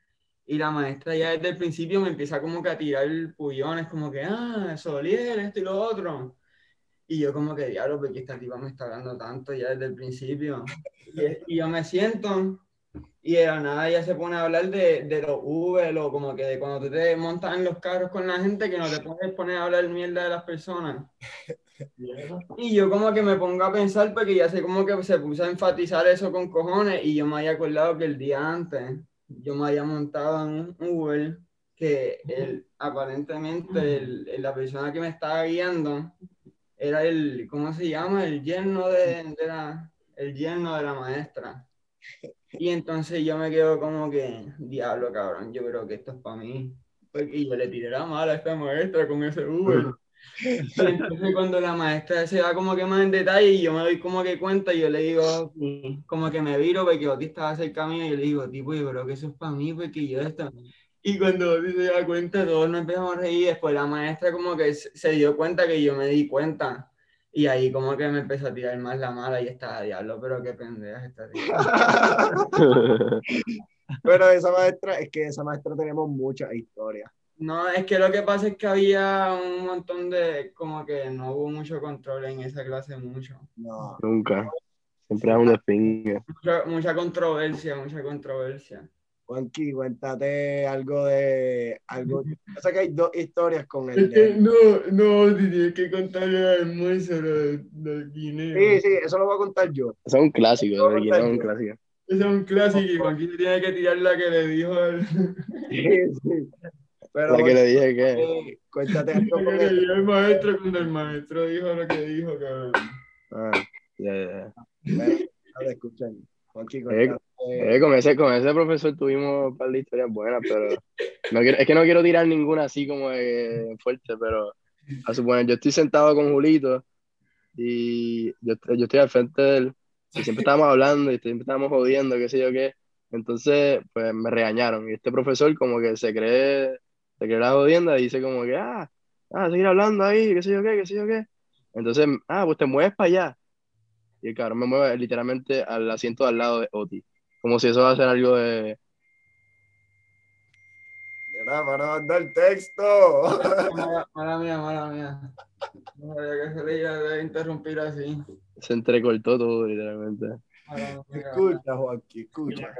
y la maestra ya desde el principio me empieza como que a tirar pullones, como que, ah, Solier, esto y lo otro, y yo como que, diablo, porque esta tipa me está hablando tanto ya desde el principio, y, y yo me siento y de la nada ya se pone a hablar de, de los Uber o como que de cuando tú te montas en los carros con la gente que no te puedes poner a hablar mierda de las personas. ¿Y yo como que me pongo a pensar porque ya sé como que se puso a enfatizar eso con cojones y yo me había acordado que el día antes yo me había montado en un Uber que el, aparentemente el- el- la persona que me estaba guiando era el, ¿cómo se llama? El yerno de, de la, el yerno de la maestra. Y entonces yo me quedo como que, diablo, cabrón, yo creo que esto es para mí. Porque- yo le tiré la mala a esta maestra con ese Uber. Y entonces cuando la maestra se va como que más en detalle y yo me doy como que cuenta y yo le digo, como que me viro porque Oti estaba cerca mío y yo le digo, tipo, yo creo que eso es para mí porque yo esto... Y cuando Oti se da cuenta, todos nos empezamos a reír y después la maestra como que se se dio cuenta que yo me di cuenta. Y ahí como que me empezó a tirar más la mala y estaba diablo, pero qué pendeja esta tía. Pero esa maestra, es que esa maestra tenemos muchas historias. No, es que lo que pasa es que había un montón de, como que no hubo mucho control en esa clase, mucho. No. Nunca. Siempre es un despingue. Mucha, mucha controversia, mucha controversia. Juanqui, cuéntate algo de algo. Yo sé que hay dos historias con de. no, no, tienes que contarle al almuerzo del de guineo. Sí, sí, eso lo voy a contar yo. Eso es un clásico, Guineo es un clásico. Ese es un clásico y le tiene que tirar la que le dijo al... Sí, sí. Pero La que le dije que. eh, cuéntate algo la con que le el. dio el maestro cuando el maestro dijo lo que dijo, cabrón. Ah, ya, ya, ya. Bueno, no escuchan. Eh, cuéntate. Eh, con, ese, con ese profesor tuvimos un par de historias buenas, pero no quiero, es que no quiero tirar ninguna así como de fuerte, pero a suponer, yo estoy sentado con Julito y yo, yo estoy al frente de él y siempre estábamos hablando y siempre estábamos jodiendo, qué sé yo qué. Entonces, pues me regañaron y este profesor como que se cree, se cree la jodienda y dice como que, ah, ah, seguir hablando ahí, qué sé yo qué, qué sé yo qué. Entonces, ah, pues te mueves para allá. Y el cabrón me mueve literalmente al asiento de al lado de Oti. Como si eso va a ser algo de. Mira, para mandar el texto. Mala, mala mía, mala mía. No sabía que se le iba a interrumpir así. Se entrecortó todo, literalmente. Mala mía, cabrón. Escucha, Juanqui, escucha.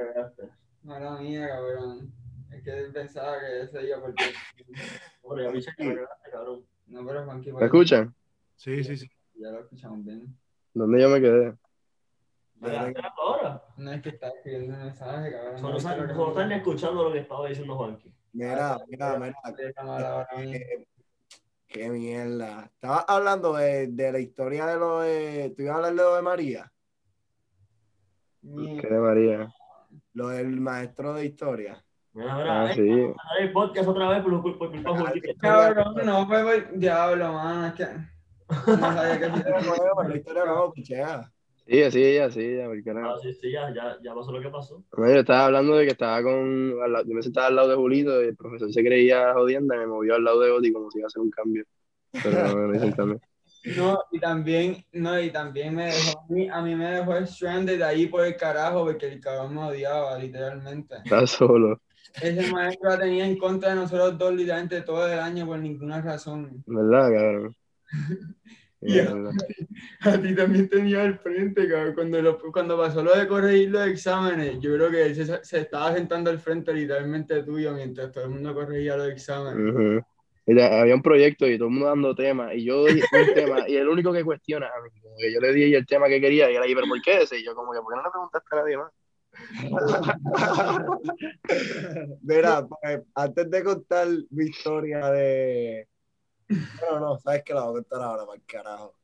Mala mía, cabrón. Es que él pensaba que ese iba porque... Hombre, ya viste que me cagaste, cabrón. No, pero Juanqui, ¿Me escuchan? Sí, sí, sí. Ya lo escuchamos bien. ¿Dónde yo me quedé? ¿Me cagaste ahora? No es que está escribiendo un mensaje, cabrón. Solo están, solo están escuchando lo que estaba diciendo Juanqui. Mira, mira, mira. Mía. Eh, Qué mierda. Estabas hablando de, de la historia de lo de. ¿Tú ibas a hablar de lo de María? ¿Qué de María? Lo del maestro de historia. Mira, Ah, sí. el podcast otra vez por, por, por culpa de. Cabrón, no, fue por diablo, mano. Es que no sabía que La historia nueva, la historia nueva, pichea. Sí, así, así, ya, porque no. Ah, sí, sí, ya, ya, ya pasó lo que pasó. No, yo estaba hablando de que estaba con. al lado- Yo me sentaba al lado de Julito y el profesor se creía jodienda y me movió al lado de Oti como si iba a hacer un cambio. Pero no, un cambio. No, y también, no, y también me dejó, a mí, a mí me dejó stranded ahí por el carajo, porque el cabrón me odiaba, literalmente. Estaba solo, Ese maestro la tenía en contra de nosotros dos literalmente todo el año por ninguna razón. ¿verdad, cabrón? A ti también tenía al frente, cabrón. Cuando, lo- cuando pasó lo de corregir los exámenes, yo creo que él se, se estaba sentando al frente literalmente tuyo mientras todo el mundo corregía los exámenes. Había un proyecto y todo el mundo dando temas y yo doy un tema y el único que cuestiona a mí, como que yo le di el tema que quería y él ahí, pero ¿por qué ese? Y yo como que, ¿por qué no le preguntaste a nadie más? Mira, pues, antes de contar mi historia de. Bueno, no, sabes que la voy a contar ahora, para el carajo.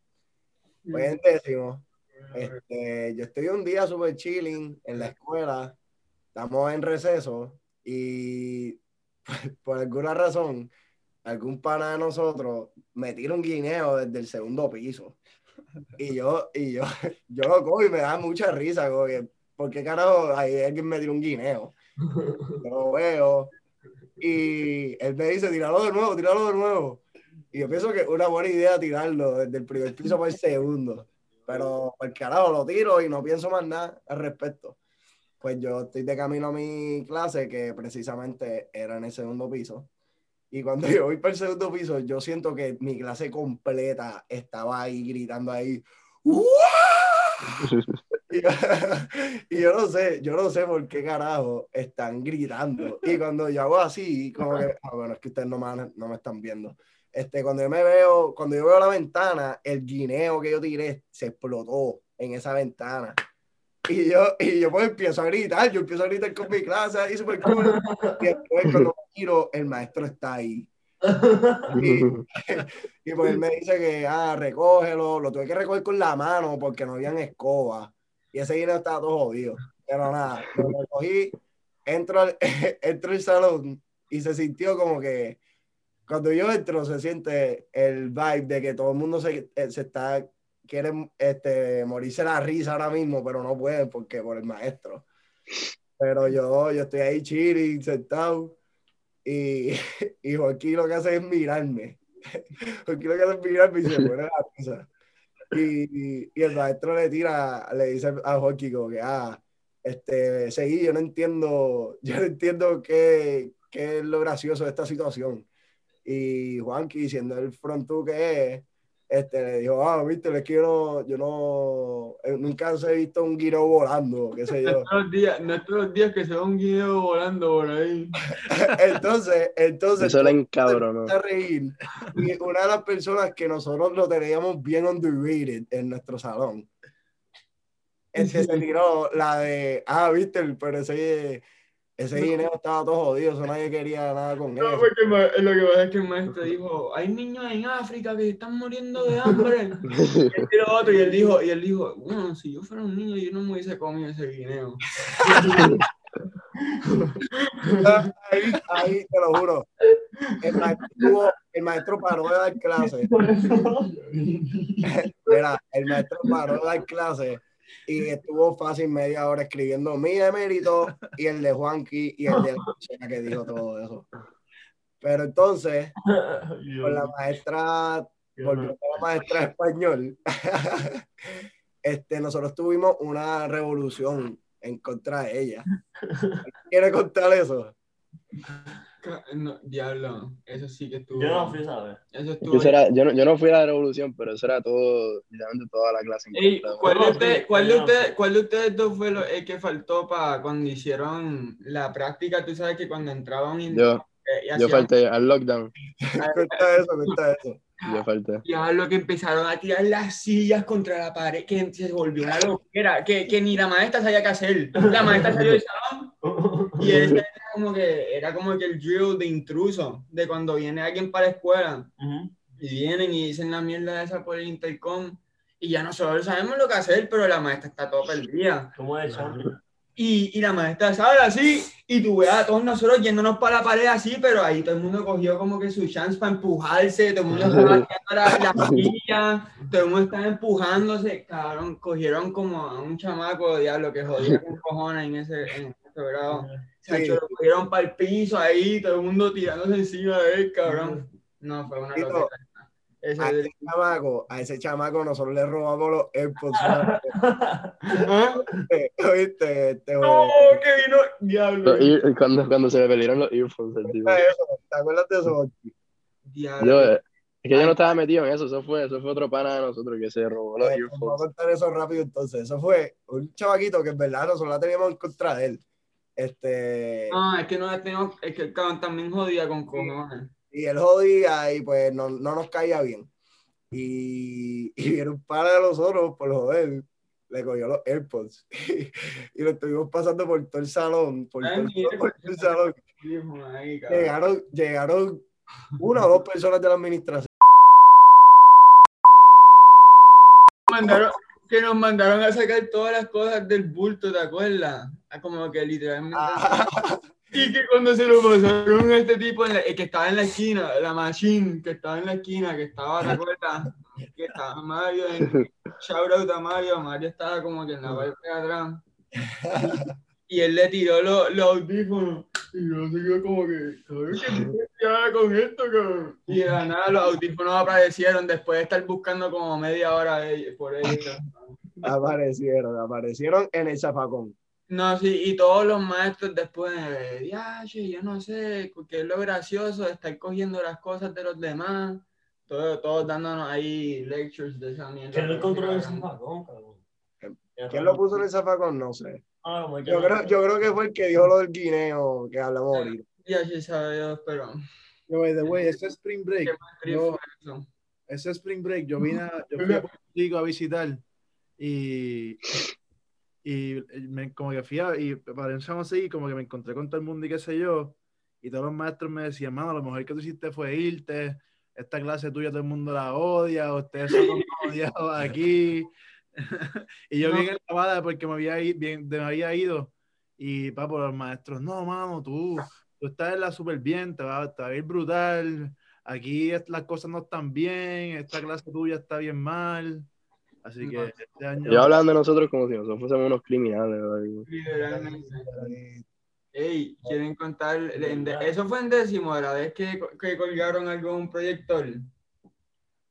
Pues en décimo, este, yo estoy un día súper chilling en la escuela, estamos en receso y por alguna razón, algún pana de nosotros me tira un guineo desde el segundo piso. Y yo, y yo, yo lo cojo y me da mucha risa, como que, ¿por qué carajo ahí alguien me tira un guineo? Yo lo veo y él me dice, tíralo de nuevo, tíralo de nuevo. Y yo pienso que es una buena idea tirarlo desde el primer piso para el segundo. Pero por carajo lo tiro y no pienso más nada al respecto. Pues yo estoy de camino a mi clase, que precisamente era en el segundo piso. Y cuando yo voy para el segundo piso, yo siento que mi clase completa estaba ahí gritando ahí. ¡Uah! Y yo, y yo no sé, yo no sé por qué carajo están gritando. Y cuando yo hago así, como que, ah, bueno, es que ustedes no me, no me están viendo. Este, cuando yo me veo, cuando yo veo la ventana, el guineo que yo tiré se explotó en esa ventana. Y yo, y yo pues empiezo a gritar, yo empiezo a gritar con mi clase ahí súper cool. Y después cuando miro, el maestro está ahí. Y, y pues él me dice que, ah, recógelo, lo tuve que recoger con la mano porque no habían escoba. Y ese guineo estaba todo jodido. Pero nada, lo recogí, entro al, entro al salón y se sintió como que cuando yo entro se siente el vibe de que todo el mundo se, eh, se está, quiere este, morirse la risa ahora mismo, pero no pueden porque por el maestro. Pero yo, yo estoy ahí chilling, sentado. Y, y Joaquín lo que hace es mirarme. Joaquín lo que hace es mirarme y se pone la risa. Y, y, el maestro le tira, le dice a Joaquín como que, ah, este, seguí, yo no entiendo, yo no entiendo qué, qué es lo gracioso de esta situación. Y Juanqui, siendo el frontú que es, este, le dijo, ah, viste, es que yo no, no, eh, nunca se he visto un guineo volando, qué sé No yo. es todos los días, no es todos los días que se ve un guineo volando por ahí. Entonces, entonces, Eso le encabronó. a reír. Y una de las personas que nosotros lo teníamos bien underrated en nuestro salón, este se tiró la de, ah, viste, pero ese, ese guineo estaba todo jodido, eso nadie quería nada con No, eso. porque ma- lo que pasa es que el maestro dijo, hay niños en África que están muriendo de hambre. Y él tiró otro y él dijo, y él dijo, bueno, si yo fuera un niño, yo no me hubiese comido ese guineo. Ahí, ahí, te lo juro. El maestro, estuvo- el maestro paró de dar clase. Mira, el maestro paró de dar clase y estuvo fácil media hora escribiendo mi emérito y el de Juanqui y el de la que dijo todo eso. Pero entonces, con la maestra, volviendo a la maestra español, este, nosotros tuvimos una revolución en contra de ella. ¿Quiere contar eso? No, diablo, eso sí que estuvo. Yo no fui, ¿sabes? Eso estuvo. Eso era- yo, no, yo no fui a la revolución, pero eso era todo, literalmente toda la clase. en Ey. ¿cuál, de sí, cuál, de no. ustedes, ¿Cuál de ustedes dos fue lo, el que faltó para cuando hicieron la práctica? Tú sabes que cuando entraba un Yo, eh, y yo falté al lockdown. Cuenta eso, cuenta eso. Yo falté. Ya lo que empezaron a tirar las sillas contra la pared, que se volvió una locura, que, que ni la maestra sabía qué hacer. La maestra salió del salón y ese era como que, era como que el drill de intruso, de cuando viene alguien para la escuela Ujú. y vienen y dicen la mierda esa por el intercom y ya nosotros sabemos lo que hacer, pero la maestra está todo perdida. ¿Cómo es, Champi? Y, y la maestra sabe así, y tú ves a todos nosotros yéndonos para la pared así, pero ahí todo el mundo cogió como que su chance para empujarse, todo el mundo estaba tirando la, la silla, todo el mundo estaba empujándose, cabrón, cogieron como a un chamaco, diablo, que jodía con cojones en ese, en ese grado. Se Sí. lo cogieron para el piso ahí, todo el mundo tirándose encima de él, cabrón. No, fue una locura. Ese A ese chamaco, a ese chamaco nosotros le robamos los AirPods. ¿Ah? ¿Oíste? Este, No, que vino, diablo. Ear- cuando, cuando se me perdieron los earphones, el tipo. eso, ¿Te acuerdas de eso? diablo. Yo, eh, es que yo no estaba metido en eso, eso fue, eso fue otro pana de nosotros que se robó los Eh, Voy a earphones. contar eso rápido entonces. Eso fue un chavaquito que en verdad nosotros la teníamos en contra de él. Este, No, es que no la tengo, es que el cabrón también jodía con cojones. Y él jodía y pues no, no nos caía bien. Y, y viene un par de nosotros por joder, le cogió los AirPods y, lo estuvimos pasando por todo el salón, por todo el, Ay, mira, por todo el salón. Ahí. Llegaron, llegaron una o dos personas de la administración. Mandaron- que nos mandaron a sacar todas las cosas del bulto, ¿te acuerdas? Ah, Como que literalmente. Y que cuando se lo pasaron a este tipo, en el que estaba en la esquina, la machine, que estaba en la esquina, que estaba, ¿te acuerdas? Que estaba Mario, en, shout out a Mario, Mario estaba como que en la parte de atrás. Y él le tiró los, audífonos. Y yo se quedó como que, cabrón, ¿qué con esto, cabrón? Y de nada los audífonos aparecieron después de estar buscando como media hora por ellos. Aparecieron, aparecieron en el zafacón. No, sí, y todos los maestros después, ya, yo no sé, qué es lo gracioso de estar cogiendo las cosas de los demás, todos, todos dándonos ahí lectures de esa mierda. ¿Quién lo encontró en el zafacón, cabrón? ¿Quién lo puso en el zafacón? No sé. Ah, Yo no- creo, yo creo que fue el que dijo lo del guineo que hablamos ahorita. Ya sí sabe Dios, pero Yo, by the way, ese Spring Break, yo- ese Spring Break, yo vine a, yo fui a Puerto Rico a visitar y, y me, como que fui a, y para así, como que me encontré con todo el mundo y qué sé yo, y todos los maestros me decían, mano, lo mejor que tú hiciste fue irte, esta clase tuya todo el mundo la odia, ustedes son odiados aquí, y yo No. bien enlavada porque me había, i- bien, me había ido, y papo, los maestros, no, mano, tú, tú estás en la súper bien, te va, te va a ir brutal, aquí las cosas no están bien, esta clase tuya está bien mal. Así que este año. Yo hablando de nosotros como si nosotros fuésemos unos criminales. Literalmente. Ey, ¿quieren contar? de- Eso fue en décimo, la vez que, que colgaron algo en un proyector.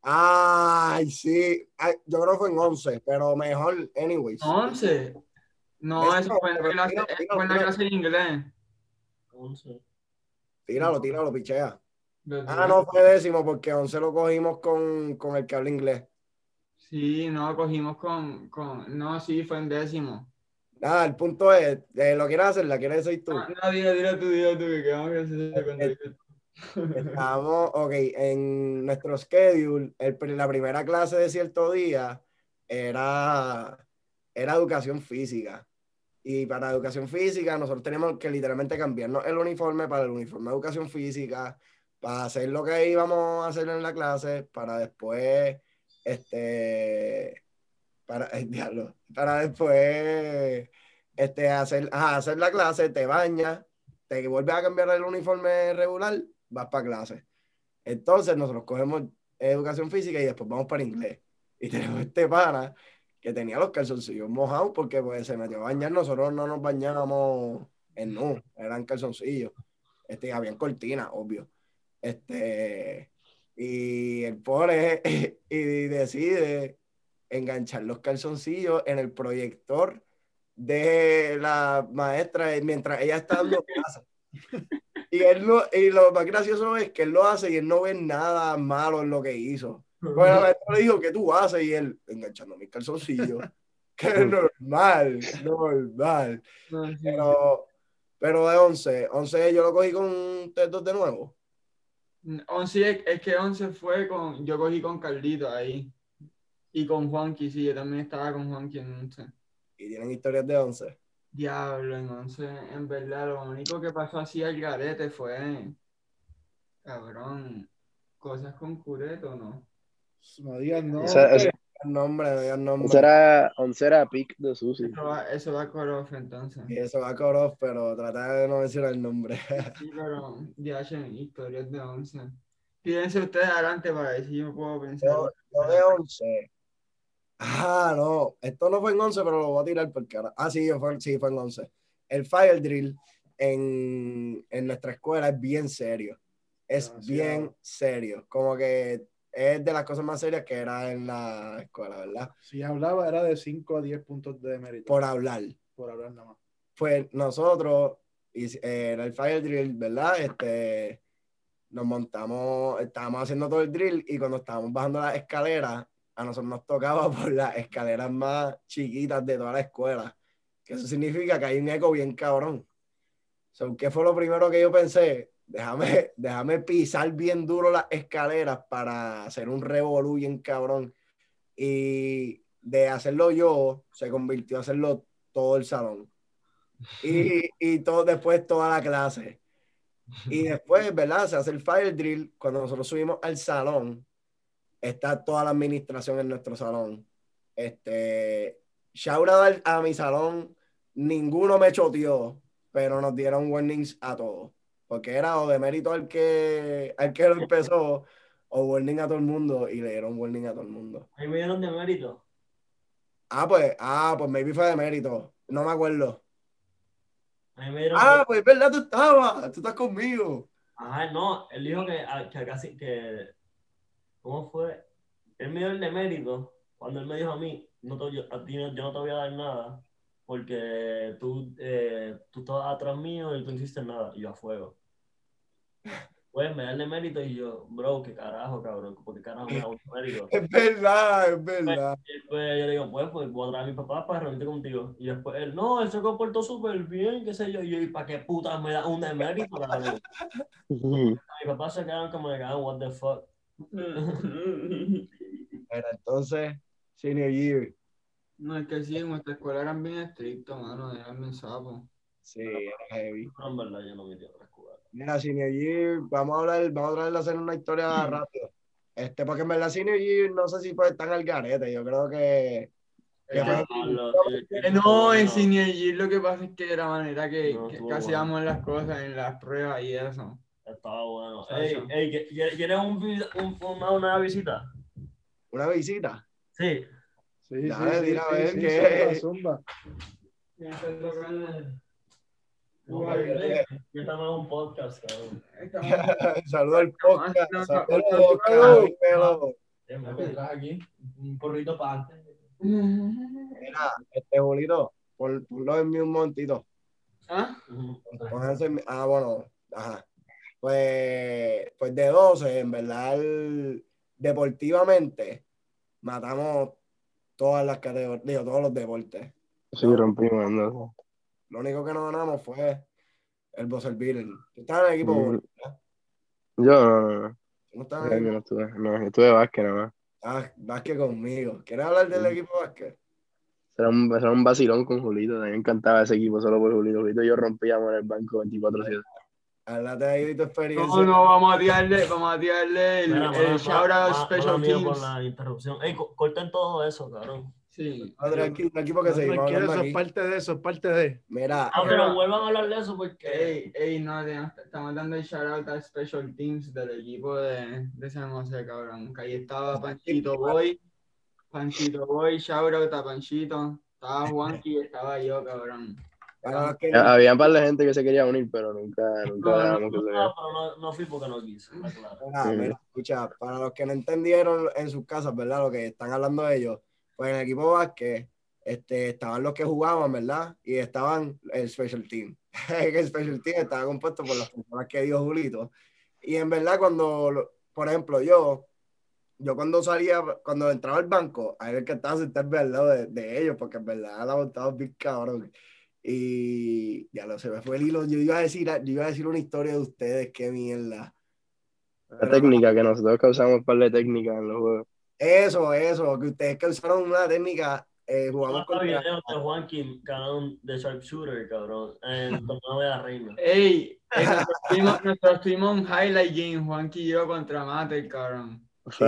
Ay, sí. Ay, yo creo que fue en 11, pero mejor, anyways. 11. No, eso fue en la clase, Tira, tira, fue en la tira. clase de inglés. Once. Tíralo, tíralo, pichea. Ah, no, fue décimo porque 11 lo cogimos con, con el que habla inglés. Sí, no, cogimos con, con, no, sí, fue en décimo. Nada, el punto es, eh, ¿lo quieres hacer? ¿La quieres decir tú? No, no, dile, dile tú, dile tú, que quedamos que tú. Estamos, ok, en nuestro schedule, el la primera clase de cierto día era, era educación física. Y para educación física nosotros teníamos que literalmente cambiarnos el uniforme para el uniforme de educación física, para hacer lo que íbamos a hacer en la clase, para después, este, para, diablo, para después, este, hacer, ajá, hacer la clase, te bañas, te vuelves a cambiar el uniforme regular, vas para clase. Entonces nosotros cogemos educación física y después vamos para inglés. Y tenemos este pana que tenía los calzoncillos mojados porque pues se metió a bañar. Nosotros no nos bañábamos en nu, eran calzoncillos. Este, habían cortinas, obvio. Este, y el pobre y decide enganchar los calzoncillos en el proyector de la maestra mientras ella está dando clase. Y, él no- y lo más gracioso es que él lo hace y él no ve nada malo en lo que hizo. Bueno, la maestra le dijo, ¿qué tú haces? Y él, enganchando mis calzoncillos. Que normal, normal. Pero, pero de 11, 11 yo lo cogí con ustedes dos de nuevo. 11, es, es que 11 fue con, yo cogí con Carlito ahí. Y con Juanqui, sí, yo también estaba con Juanqui en 11. Y tienen historias de 11. Diablo, en 11, en verdad, lo único que pasó así al garete fue, cabrón, cosas con cureto, ¿no? No digas no. Nombre, nombre. Once era, once era pick de Susi. Eso va, eso va a Corof entonces. Y eso va a Korof, pero trata de no mencionar el nombre. Sí, pero ya hacen historias de 11. Fíjense ustedes adelante para ver si yo puedo pensar. Yo, yo de 11. Ah, no. Esto no fue en 11, pero lo voy a tirar porque ahora. Ah, sí, fue, sí, fue en 11. El fire drill en, en nuestra escuela es bien serio. Es Demasiado. bien serio. Como que es de las cosas más serias que era en la escuela, ¿verdad? Si hablaba era de 5 a 10 puntos de mérito. Por hablar. por hablar nada más. Pues nosotros, hic- eh, era el fire drill, ¿verdad? Este, nos montamos, estábamos haciendo todo el drill y cuando estábamos bajando las escaleras, a nosotros nos tocaba por las escaleras más chiquitas de toda la escuela. Que eso significa que hay un eco bien cabrón. So, ¿Qué fue lo primero que yo pensé? Déjame, déjame pisar bien duro las escaleras para hacer un revolú bien cabrón. Y de hacerlo yo, se convirtió a hacerlo todo el salón. Y, y todo, después toda la clase. Y después, ¿verdad? Se hace el fire drill. Cuando nosotros subimos al salón, está toda la administración en nuestro salón. Este, out a mi salón, ninguno me choteó, pero nos dieron warnings a todos. Porque era o de mérito al que, al que lo empezó, o warning a todo el mundo, y le dieron warning a todo el mundo. Ahí me dieron de mérito. Ah, pues, ah, pues maybe fue de mérito. No me acuerdo. Ahí me dieron. Ah, pues es verdad, tú estabas, tú estás conmigo. Ajá, no, él dijo que, a- que casi que. ¿Cómo fue? Él me dio el de mérito cuando él me dijo a mí, no te, yo, a ti no- yo no te voy a dar nada porque tú, eh, tú estabas atrás mío y tú no hiciste nada. Y yo a fuego. Pues me da el mérito y yo, bro, qué carajo, cabrón, porque carajo me da un mérito. Es verdad, es verdad. Y después yo le digo, pues, pues voy a traer a mi papá para reunirte contigo. Y después él, no, él se comportó súper bien, qué sé yo. Y yo, ¿y para qué puta me da un demérito, cabrón? Mi papá se quedaron como de, ah, what the fuck. Pero entonces, senior year. No, es que sí, en nuestra escuela eran bien estrictos, mano, eran bien sapos. Sí, era heavy. En verdad yo no me dio otra escuela. Mira, year, vamos a hablar, vamos a tratar de hacer una historia rápido. Este, porque en verdad year no sé si puede estar al garete. Yo creo que. Diablo, tío, que- Eh, No, en lo que pasa es que de la manera que, No, que- que hacíamos las cosas en las pruebas y eso. Estaba bueno. Ey, ey, ¿qui- qui- ¿quieres un, un- una, una visita? una visita. Sí. Sí, Dale, sí, a ver sí, qué- zumba, zumba. Yo estaba en un podcast, cabrón. Saludos al podcast. No, no, Saludos no, al no, podcast. voy. aquí? Un porrito para antes. Mira, este Julito, pon- ponlo en mí un momentito. ¿Ah? Ah, bueno, ajá. Pues, pues de 12, en verdad, el- deportivamente, matamos todas las categorías, digo, todos los deportes. Sí, rompimos. entonces. Lo único que no ganamos fue el buzzer beater. Tú estabas en el equipo, Mm. Yo no, no, no. No estabas en el equipo. no estuve. No, estuve de básquet nada más. Ah, básquet conmigo. ¿Quieres hablar del Mm. equipo básquet? Era un, era un vacilón con Julito. A mí me encantaba ese equipo solo por Julito. Julito y yo rompíamos en el banco 24-7. Háblate ahí de tu experiencia. No, no, vamos a tirarle, vamos a tirarle el, Mira, el mala- shout out mala- Special Teams. por la interrupción. Ey, co- corten todo eso, cabrón. Sí. No, tranquilo, un equipo que No, seguimos tranquilo, hablando eso es parte de eso, es parte de. Mira, Ah, pero vuelvan a hablar de eso porque. Ey, ey, no, estamos dando el shout out a Special Teams del equipo de, de San José, cabrón. Que ahí estaba Panchito Boy. Panchito Boy, shout out a Panchito. Estaba Juanqui y estaba yo, cabrón. para los que, Ya, Había un par de gente que se quería unir, pero nunca, nunca No, No, vea. pero no, no fui porque no quise, claro. Mira, Sí. mira, escucha, para los que no entendieron en sus casas, ¿verdad? Lo que están hablando ellos, pues en el equipo básquet este, estaban los que jugaban, ¿verdad? Y estaban el Special Team. el Special Team estaba compuesto por las personas que dio Julito. Y en verdad, cuando, por ejemplo, yo, yo cuando salía, cuando entraba al banco, a ver que estaba sentarme al lado de, de ellos, porque en verdad la montaba bien cabrón. Y ya lo se me fue el hilo. Yo iba a decir, yo iba a decir una historia de ustedes, qué mierda. La técnica, que nosotros causamos un par de técnicas en los juegos. Eso, eso, que ustedes que usaron una técnica, eh, jugamos Cuatro contra... videos de Juanqui ganaron de Sharpshooter, cabrón, en el torneo de la reina. Ey, nosotros tuvimos, nosotros tuvimos un highlight game, Juanqui y yo contra Mate, cabrón. Sí.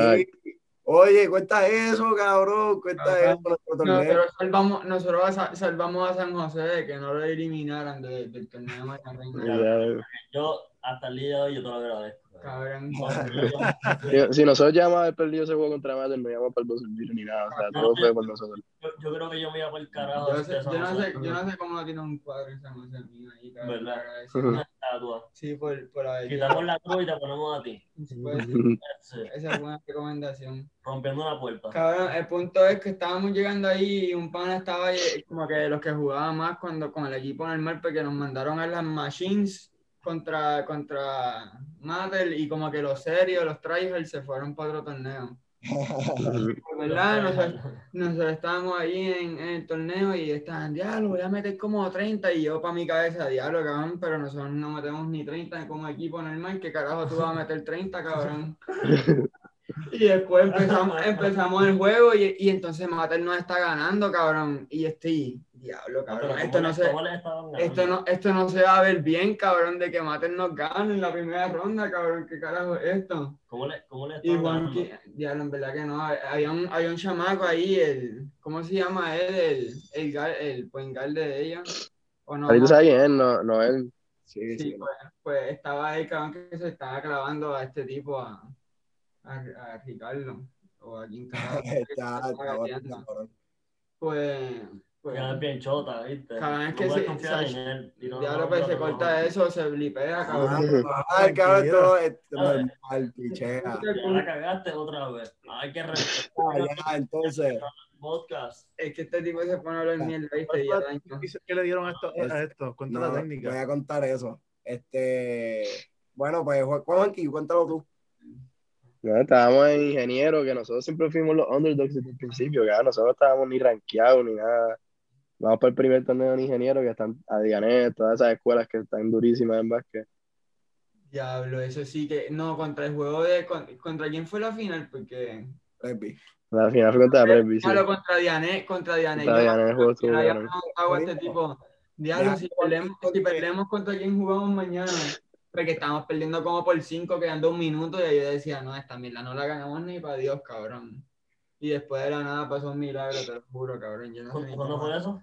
Oye, cuenta eso, cabrón, cuenta Cabrón. eso. Nosotros salvamos, nosotros salvamos a San José de que no lo eliminaran de- del torneo de Macarena. Ya, Yo, hasta el día de hoy, yo te lo agradezco. Cabrón. Si, si nosotros llegamos a haber perdido ese juego contra Mater, no íbamos para el buzzer beater ni nada. O sea, todo fue por nosotros. Yo, yo creo que yo me iba por el carajo. Yo, sé- no sé, yo no sé cómo no tiene un cuadro en San José mío ahí, cabrón. ¿Verdad? Una estatua. Sí, por, por haber Quitamos la cruz y te ponemos a ti. Pues, Sí, esa es buena recomendación. rompiendo una puerta. Cabrón, el punto es que estábamos llegando ahí y un pana estaba ahí, como que los que jugaban más cuando con el equipo normal porque nos mandaron a las machines contra, contra Matel y como que los serios, los tryhards se fueron para otro torneo. ¿Verdad? Nosotros, nosotros estábamos ahí en, en el torneo y estaban, diablo, voy a meter como 30 y yo para mi cabeza, diablo, cabrón, pero nosotros no metemos ni 30 como equipo normal, ¿qué carajo tú vas a meter 30, cabrón? Y después empezamos, empezamos el juego y, y entonces Mater nos está ganando, cabrón. Y estoy, diablo, No, cabrón, esto ¿cómo no le- se... Esto no, esto no se va a ver bien, cabrón, de que Mater nos gane en la primera ronda, cabrón. ¿Qué carajo es esto? ¿Cómo le, cómo le Y diablo, en verdad que no. Había un, había un chamaco ahí, el, ¿cómo se llama él? El, el, gal- el point guard de ellos. ¿O no? Ahorita sabes quién no, no él. Sí, Sí, sí. pues, pues estaba ahí, cabrón, que se estaba clavando a este tipo, a, a, a Ricardo. O a quien carajo que bueno, cabrón. Pues, es bien chota, ¿viste? Cabrón, es no que se- confiar se- en él. Y no- pues no, se no, corta no. eso, se blipea, cabrón. Ah, Ay, cabrón, esto es normal, pichea. Ya la cagaste otra vez. Hay que respetar Ah, ya, entonces, podcast. Es que este tipo se pone a hablar mierda, ¿viste? ¿Qué ¿Qué le dieron a esto? A esto? Cuenta no, la voy técnica. a contar eso. Este, bueno, pues, Ju- Juanqui, cuéntalo tú. No, estábamos en ingeniero, que nosotros siempre fuimos los underdogs desde el principio, que ah, nosotros estábamos ni rankeados ni nada. Vamos para el primer torneo de ingeniero, que están a Dianet, todas esas escuelas que están durísimas en básquet. Diablo, eso sí que. No, contra el juego de. con- ¿Contra quién fue la final? Porque. Presby. La final fue contra Presby, sí. Diablo, contra Diane, contra Diane. Contra Dianet el juego Yo estuvo le había bueno. preguntado a este tipo. Diablo, si perdemos, si perdemos contra quién jugamos mañana. Porque estamos perdiendo como por cinco, quedando un minuto. Y yo decía, no, esta mierda no la ganamos ni para Dios, cabrón. Y después de la nada pasó un milagro, te lo juro, cabrón. Yo no sé ¿Cuándo fue eso?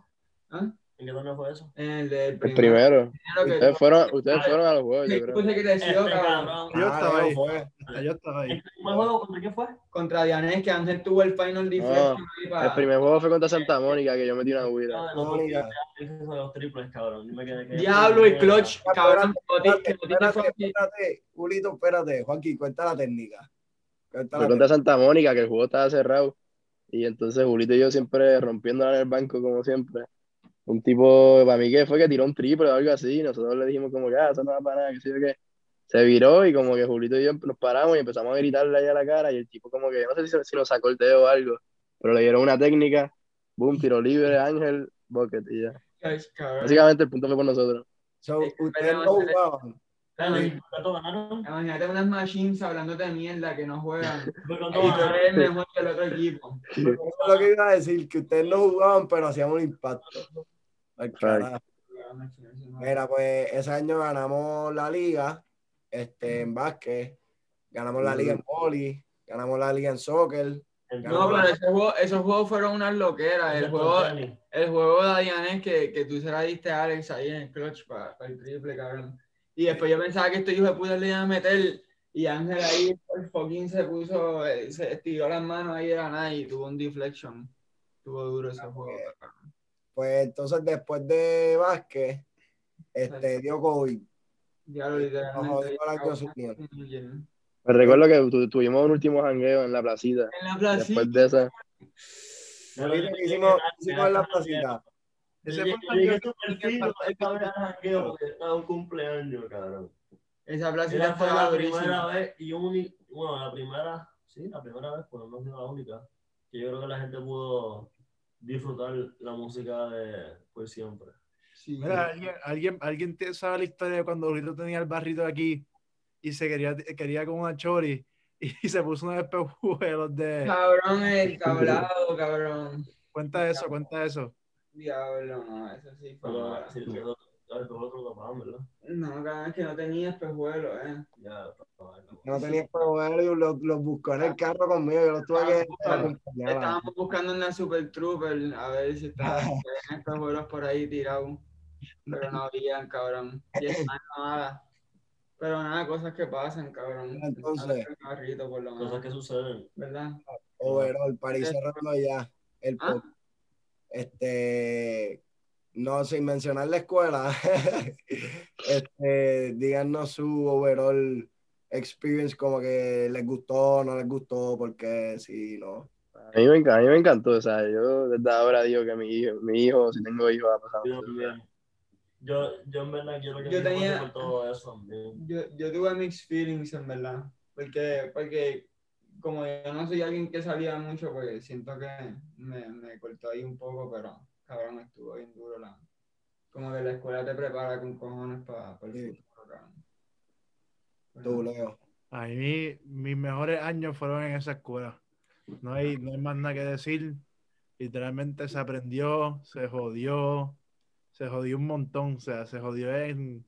¿Ah? ¿En qué torneo fue eso? En el El primero. Ustedes fueron, ustedes fueron a los juegos, yo Sí, creo. puse que creció, Este cabrón. cabrón. Yo Ah, estaba Leo ahí. fue. Hasta yo estaba ahí. ¿En qué juego? ¿Contra quién fue? Contra Dianés, que Ángel tuvo el final para... El primer juego fue contra Santa Mónica, que yo metí una huida. No, no, porque hice eso de los triples, cabrón. Yo me quedé que- Diablo, el clutch, cabrón. Espérate, espérate, Julito, espérate. Juanqui, cuenta la técnica. Cuenta Fue la contra Santa Mónica, que el juego estaba cerrado. Y entonces Julito y yo siempre rompiéndola en el banco, como siempre. Un tipo, para mí que fue que tiró un triple o algo así. y nosotros le dijimos como que, ah, eso no va para nada, que sí, que. se viró y como que Julito y yo nos paramos y empezamos a gritarle ahí a la cara y el tipo como que, no sé si, si nos sacó el dedo o algo, pero le dieron una técnica, boom, tiro libre, Ángel, bucket y ya. Básicamente el punto fue por nosotros. So, ustedes pero- no jugaban. Imagínate unas machines hablando de mierda que no juegan. ¿Fue Y cuánto tú eres mejor que el otro equipo. Eso es lo que iba a decir, que ustedes no jugaban, pero hacían un impacto. Ay, carajo. Mira, pues ese año ganamos la liga este, en básquet, ganamos la liga en boli, ganamos la liga en soccer. No, pero ese juego- esos juegos fueron unas loqueras. El juego, el juego de Adianes que, que tú se la diste a Alex ahí en el clutch para el triple, cabrón. Y después yo pensaba que este hijo de puta le iba a meter y Ángel ahí por fucking se puso, eh, se estiró las manos ahí de la nada y tuvo un deflection. Tuvo duro ese juego. cabrón. Pues entonces después de básquet, este, dio COVID. Ya lo literalmente. En Me recuerdo que tu- tuvimos un último jangueo en la placita. la placita. Después de esa, Ahorita que hicimos, hicimos en la placita. Ese fue el fue jangueo jangueo porque estaba un cumpleaños, cabrón. Esa placita fue la primera vez y única, bueno, la primera, sí, la primera vez, pero no ha sido la única, que yo creo que la gente pudo disfrutar la música de por siempre. Sí. Mira, alguien, alguien, alguien te- sabe la historia de cuando Julito tenía el barrito aquí y se quería, quería con una chori y se puso unos espejuelos de. Cabrón, el tablado, cabrón. Cuenta eso, cuenta eso. Diablo, no, eso sí fue. Pero No, cabrón, es que no tenía espejuelos, eh. Ya, No tenía juego y los, los buscó en el carro conmigo. Yo los tuve que. Estábamos buscando una Super Trooper a ver si estaban espejuelos por ahí tirados. Pero no habían, cabrón. Y estaban nada. Pero nada, cosas que pasan, cabrón. Entonces. Carrito, por lo Cosas que suceden. ¿verdad? Overall, París cerrando ya. El Ah. Este, no, sin mencionar la escuela, este, díganos su overall experience, como que les gustó, no les gustó, porque si no. a mí, me, a mí me encantó. O sea, yo desde ahora digo que mi hijo, mi hijo si tengo hijos, va a pasar Yo. Yo, yo en verdad quiero que Yo tenía- por todo eso yo tuve mixed feelings, en verdad. Porque, porque como yo no soy alguien que salía mucho, pues siento que me, me cortó ahí un poco, pero cabrón, estuvo bien duro. La, como que la escuela te prepara con cojones para el Sí. futuro, cabrón. Tú, Leo. A mí, mis mejores años fueron en esa escuela. No hay, no hay más nada que decir. Literalmente se aprendió, se jodió, se jodió un montón. O sea, se jodió en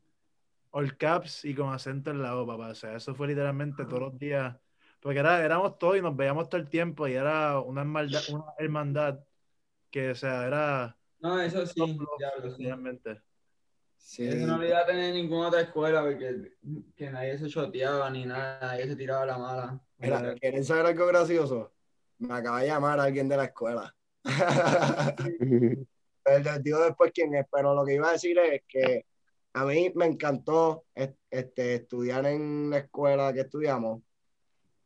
all caps y con acento en la O, papá. O sea, eso fue literalmente todos los días. Porque era, éramos todos y nos veíamos todo el tiempo y era una hermandad, una hermandad que, o sea, era No, eso sí, top diablo, sí. Eso no lo iba a tener en ninguna otra escuela porque que nadie se choteaba ni nada, nadie se tiraba la mala. Mira, ¿quieren saber algo gracioso? Me acaba de llamar alguien de la escuela. Pero les digo después quién es, pero lo que iba a decir es que a mí me encantó es- este, estudiar en la escuela que estudiamos,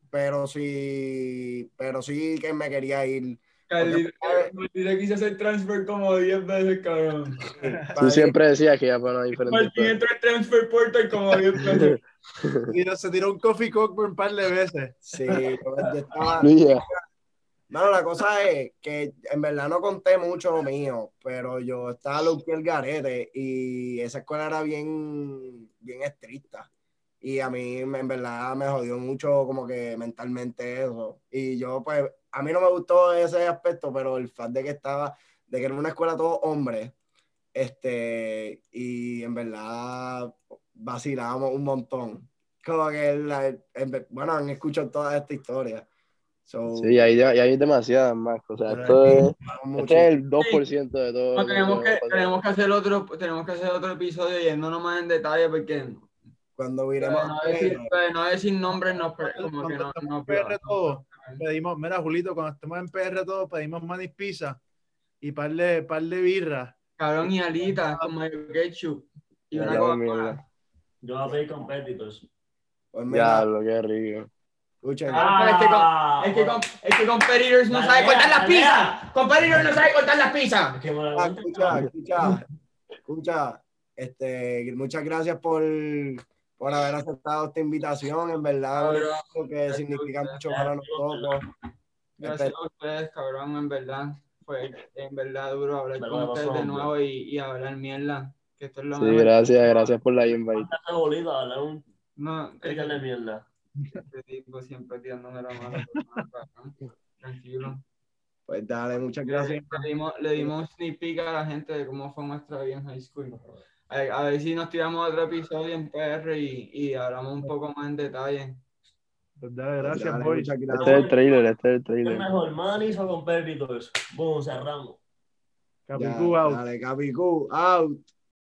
pero sí, pero sí que me quería ir. Carlito, Carlito quise hacer transfer como 10 veces, cabrón. Tú siempre decías que iba para una diferente Martín entró en transfer portal como 10 veces. Y se tiró un coffee cock por un par de veces. Sí, yo estaba, Luis, Bueno, la cosa es que en verdad no conté mucho lo mío, pero yo estaba Luke el garete y esa escuela era bien, bien estricta. Y a mí en verdad me jodió mucho como que mentalmente eso. Y yo pues, a mí no me gustó ese aspecto, pero el fact de que estaba, de que era una escuela todo hombre, este, y en verdad vacilábamos un montón. Como que, la- en- bueno, han escuchado toda esta historia. So, Sí, hay, hay demasiadas más. O sea, esto es, este es el 2% de todo. No, tenemos, que, tenemos, que hacer otro, tenemos que hacer otro episodio yéndonos más en detalle porque cuando viremos no decir, no decir nombres pre- como que no, no PR todo, pedimos, mira, Julito, cuando estemos en PR todo, pedimos manis pizza y par de, par de birra. Cabrón y alitas con mayo ketchup y una mierda. Yo voy a pedir competitors. Pues Diablo, qué rico. escuchen, Ah, es que con- Es que, con, es que Competitors no sabe cortar las pizzas. Competitors no sabe cortar las pizzas. Es ah, escucha, escucha, escucha, este, muchas gracias por, por haber aceptado esta invitación. En verdad, Cabrón, algo que significa mucho para nosotros. Gracias a ustedes, cabrón, en verdad. Fue en verdad duro hablar con ustedes de nuevo y, y hablar mierda. Que esto es lo Sí, mejor. gracias, gracias por la un No, de mierda. este tipo siempre tirándome la mano. Tranquilo. Pues dale, muchas gracias. Le dimos, le dimos un sneak peek a la gente de cómo fue nuestra vida en high school. A, a ver si nos tiramos otro episodio en PR y, y hablamos un poco más en detalle. Pues dale, gracias, Dale, boy. Este es el trailer, este es el El trailer. mejor Manis o Competitors. Boom, cerramos. Capicú out. Dale, Capicú, out.